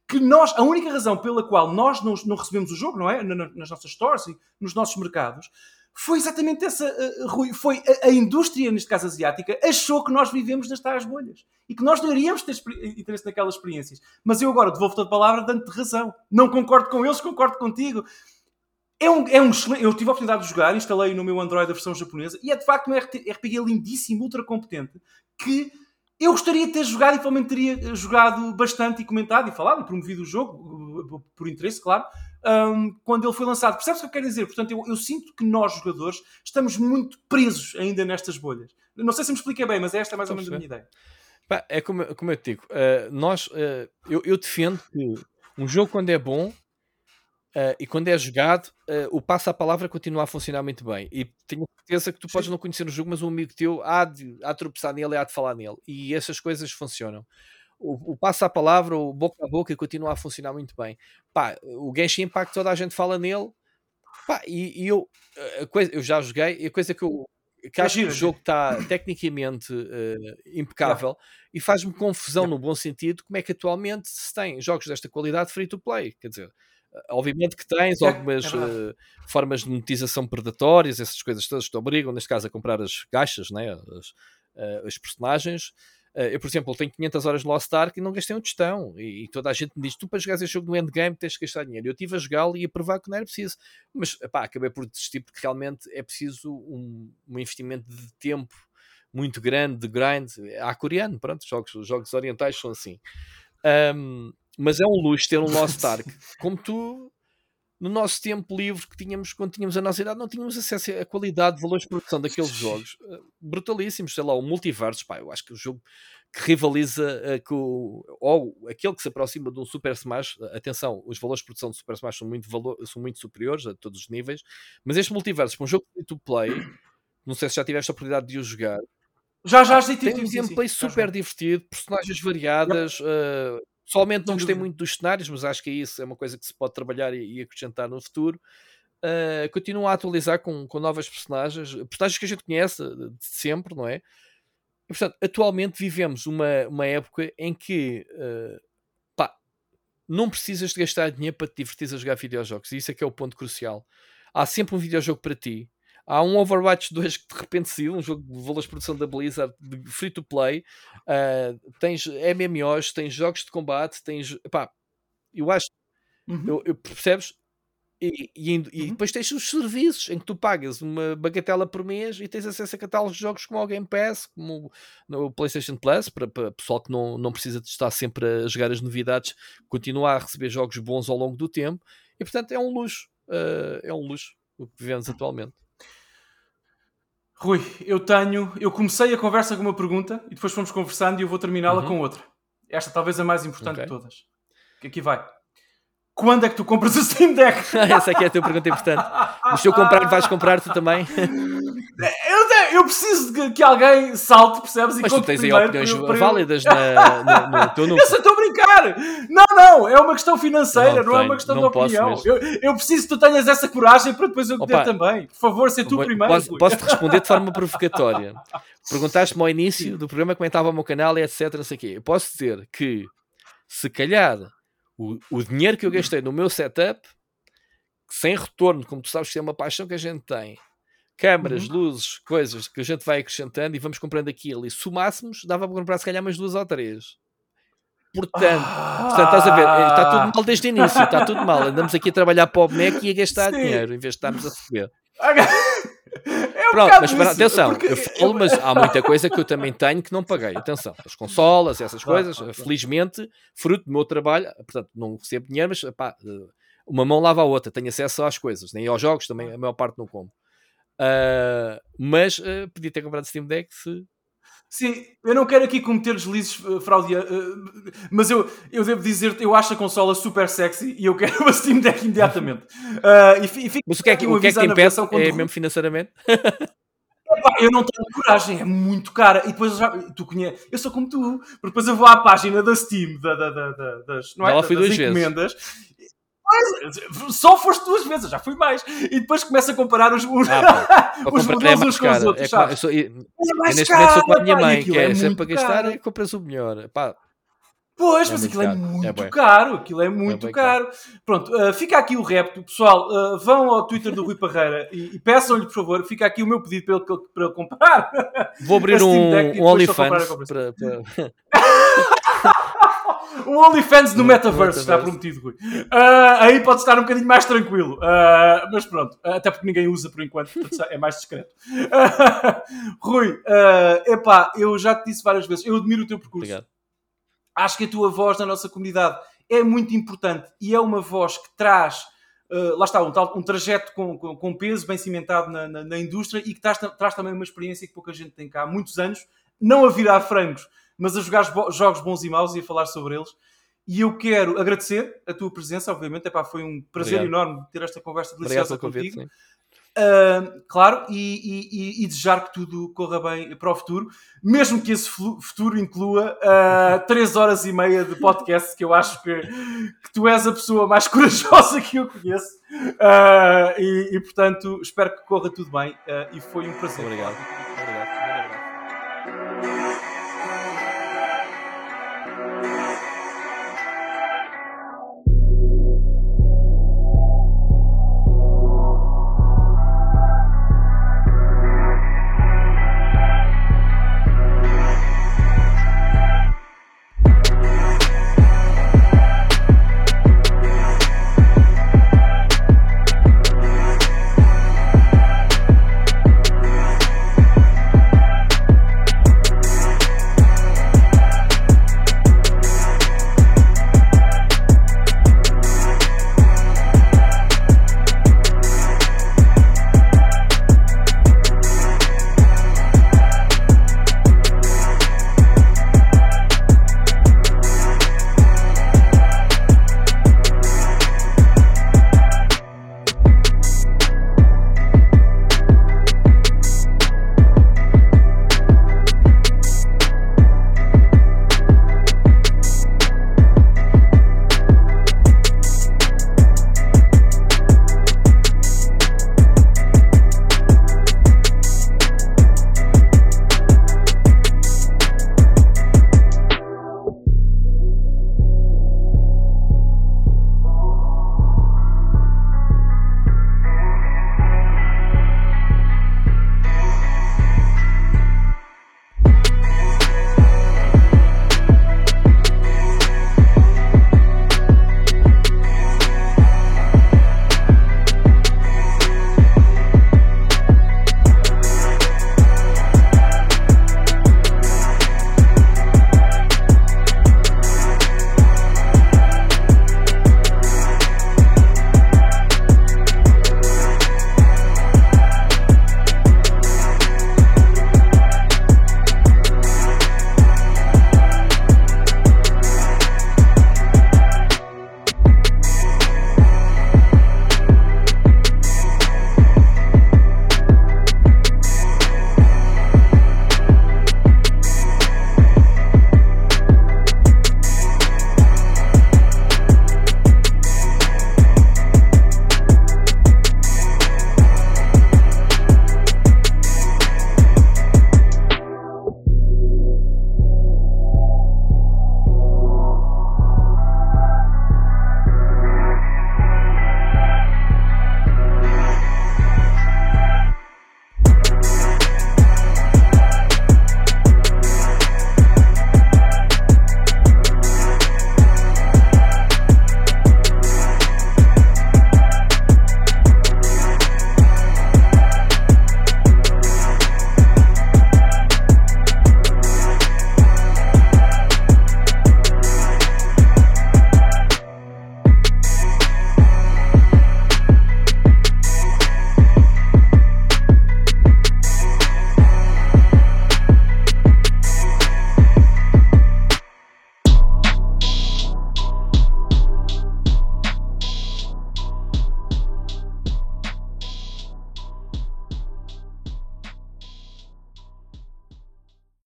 Speaker 1: que nós, a única razão pela qual nós não, não recebemos o jogo, não é? Nas nossas stores e nos nossos mercados, foi exatamente essa, uh, Rui, foi a, a, indústria, neste caso asiática, achou que nós vivemos nas tais bolhas e que nós não iríamos ter interesse naquelas experiências. Mas eu agora devolvo-te a palavra dando-te razão. Não concordo com eles, concordo contigo. É um, é um Eu tive a oportunidade de jogar, instalei no meu Android a versão japonesa e é de facto um RPG lindíssimo, ultra competente, que eu gostaria de ter jogado e provavelmente teria jogado bastante e comentado e falado e promovido o jogo, por interesse, claro, um, quando ele foi lançado. Percebes o que eu quero dizer? Portanto, eu, eu, sinto que nós, jogadores, estamos muito presos ainda nestas bolhas. Não sei se me expliquei bem, mas esta é mais ou menos a minha ideia.
Speaker 2: é como, como eu te digo, uh, nós, uh, eu, eu defendo que um jogo, quando é bom, Uh, e quando é jogado, uh, o passo à palavra continua a funcionar muito bem. E tenho certeza que tu podes Sim. não conhecer o jogo, mas um amigo teu há de, há de tropeçar nele e há de falar nele. E essas coisas funcionam. O, o passo à palavra, o boca a boca, continua a funcionar muito bem. Pá, o Genshin Impact, toda a gente fala nele. Pá, e, e eu, a coisa, eu já joguei, e a coisa que eu que acho que o jogo está tecnicamente uh, impecável e faz-me confusão no bom sentido como é que atualmente se tem jogos desta qualidade free to play. Quer dizer, Obviamente que tens é, algumas é uh, formas de monetização predatórias, essas coisas todas que te obrigam, neste caso, a comprar as caixas, né? as, uh, os personagens. Uh, eu, por exemplo, tenho 500 horas no Lost Ark e não gastei um tostão. E, e, toda a gente me diz: tu para jogar esse jogo no endgame tens que gastar dinheiro. Eu estive a jogá-lo e a provar que não era preciso. Mas pá, acabei por desistir porque realmente é preciso um, um investimento de tempo muito grande, de grind. Há coreano, pronto, jogos, jogos orientais são assim. Um, mas é um luxo ter um Lost Ark. Como tu, no nosso tempo livre que tínhamos, quando tínhamos a nossa idade, não tínhamos acesso à qualidade de valores de produção daqueles jogos eh, brutalíssimos. Sei lá, o multiverso, pá, eu acho que o jogo que rivaliza uh, com ou aquele que se aproxima de um Super Smash. Atenção, os valores de produção do Super Smash são muito, valor, são muito superiores a todos os níveis, mas este multiverso, para um jogo free to play, não sei se já tiveste a oportunidade de o jogar.
Speaker 1: Já, já, já
Speaker 2: tem um gameplay super divertido, personagens variadas, uh, Pessoalmente não gostei muito dos cenários, mas acho que é isso, é uma coisa que se pode trabalhar e, acrescentar no futuro. Uh, continuam a atualizar com, com novas personagens, personagens que a gente conhece de sempre, não é? E, portanto, atualmente vivemos uma, uma época em que uh, pá, não precisas de gastar dinheiro para te divertir a jogar videojogos, e isso é que é o ponto crucial. Há sempre um videojogo para ti Há um Overwatch 2 que de repente saiu, um jogo de valores de produção da Blizzard, de free to play. Uh, tens MMOs, tens jogos de combate, tens. Pá, eu acho. Uhum. Eu, eu, percebes? E, e, uhum. e, depois tens os serviços em que tu pagas uma bagatela por mês e tens acesso a catálogos de jogos como o Game Pass, como o PlayStation Plus, para, para pessoal que não, não precisa de estar sempre a jogar as novidades, continuar a receber jogos bons ao longo do tempo. E portanto é um luxo. Uh, é um luxo o que vivemos atualmente.
Speaker 1: Rui, eu tenho. Eu comecei a conversa com uma pergunta e depois fomos conversando e eu vou terminá-la uhum. com outra. Esta talvez a mais importante okay. de todas. Que aqui vai. Quando é que tu compras o Steam Deck?
Speaker 2: Essa aqui é a tua pergunta importante. Mas se eu comprar, vais comprar tu também?
Speaker 1: Eu, eu preciso de que alguém salte, percebes?
Speaker 2: Mas tu tens aí opiniões para, válidas na, no, no teu número.
Speaker 1: Eu só estou a brincar! Não, não, é uma questão financeira, não, não é uma questão de opinião. Eu, eu, preciso que tu tenhas essa coragem para depois eu ter também. Por favor, ser tu primeiro.
Speaker 2: Posso, posso te responder de forma provocatória. Perguntaste-me ao início do programa como é estava o meu canal e etc. Não sei quê. Eu posso dizer que se calhar o, o dinheiro que eu gastei no meu setup sem retorno, como tu sabes que é uma paixão que a gente tem, câmaras, uhum. luzes, coisas que a gente vai acrescentando e vamos comprando aquilo e somássemos, dava para comprar se calhar mais duas ou três. Portanto, ah. portanto, estás a ver, está tudo mal desde o início, está tudo mal. Andamos aqui a trabalhar para o boneco e a gastar Sim. dinheiro em vez de estarmos a receber.
Speaker 1: É um
Speaker 2: Pronto, mas para, atenção,
Speaker 1: porque-
Speaker 2: eu falo, mas há muita coisa que eu também tenho que não paguei. Atenção, as consolas, essas coisas,
Speaker 1: claro.
Speaker 2: felizmente, fruto do meu trabalho, portanto, não recebo dinheiro, mas pá, eh, uma mão lava a outra, tenho acesso às coisas, nem aos jogos também, a maior parte não como. Ah, mas eh, podia ter comprado Steam Deck se.
Speaker 1: Sim, eu não quero aqui cometer deslizes uh, fraudia, uh, mas eu, eu devo dizer eu acho a consola super sexy e eu quero uma Steam Deck imediatamente. Uh, e, e
Speaker 2: Mas o que é que, o que, é que te impede?
Speaker 1: quando-
Speaker 2: É mesmo financeiramente?
Speaker 1: Epá, eu não tenho coragem, é muito cara. E depois já, tu conheces, eu sou como tu, porque depois eu vou à página da Steam, da, da, da- da- das, não é? das
Speaker 2: duas vezes.
Speaker 1: Pois, só foste duas vezes, já fui mais. E depois começo a comparar os, os,
Speaker 2: Ah,
Speaker 1: os
Speaker 2: é
Speaker 1: modelos
Speaker 2: mais
Speaker 1: uns com os
Speaker 2: caro.
Speaker 1: outros,
Speaker 2: É, qua- eu,
Speaker 1: sabes?
Speaker 2: sou, eu,
Speaker 1: é mais
Speaker 2: neste momento sou com a
Speaker 1: caro,
Speaker 2: minha
Speaker 1: pá,
Speaker 2: mãe, que é, sempre
Speaker 1: muito
Speaker 2: para gastar,
Speaker 1: caro.
Speaker 2: é compras o melhor. Pá,
Speaker 1: Pois,
Speaker 2: É
Speaker 1: mas aquilo é
Speaker 2: caro.
Speaker 1: muito
Speaker 2: É
Speaker 1: caro, aquilo é muito
Speaker 2: bué
Speaker 1: caro. Pronto, uh, fica aqui o repto. Pessoal, uh, vão ao Twitter do Rui Parreira e, e peçam-lhe, por favor, fica aqui o meu pedido para ele, para ele comprar.
Speaker 2: vou abrir
Speaker 1: e
Speaker 2: um, um OnlyFans para, para-
Speaker 1: o OnlyFans no Metaverse está prometido, Rui. Uh, aí pode estar um bocadinho mais tranquilo. Uh, mas pronto, uh, até porque ninguém usa por enquanto, é mais discreto. Uh, Rui, uh, epá, eu já te disse várias vezes, eu admiro o teu percurso.
Speaker 2: Obrigado.
Speaker 1: acho que a tua voz na nossa comunidade é muito importante e é uma voz que traz, uh, lá está, um, tal, um trajeto com, com, com peso, bem cimentado na, na, na indústria e que traz, traz também uma experiência que pouca gente tem cá há muitos anos, não a virar frangos, mas a jogar jogos bons e maus e a falar sobre eles. E eu quero agradecer a tua presença, obviamente. Epá, foi um prazer
Speaker 2: Obrigado.
Speaker 1: enorme ter esta conversa deliciosa
Speaker 2: convite.
Speaker 1: contigo. Uh, claro, e, e- e- desejar que tudo corra bem para o futuro, mesmo que esse futuro inclua uh, 3 horas e meia de podcast, que eu acho que, que tu és a pessoa mais corajosa que eu conheço. Uh, e, e, portanto, espero que corra tudo bem. uh, e foi um prazer.
Speaker 2: Obrigado.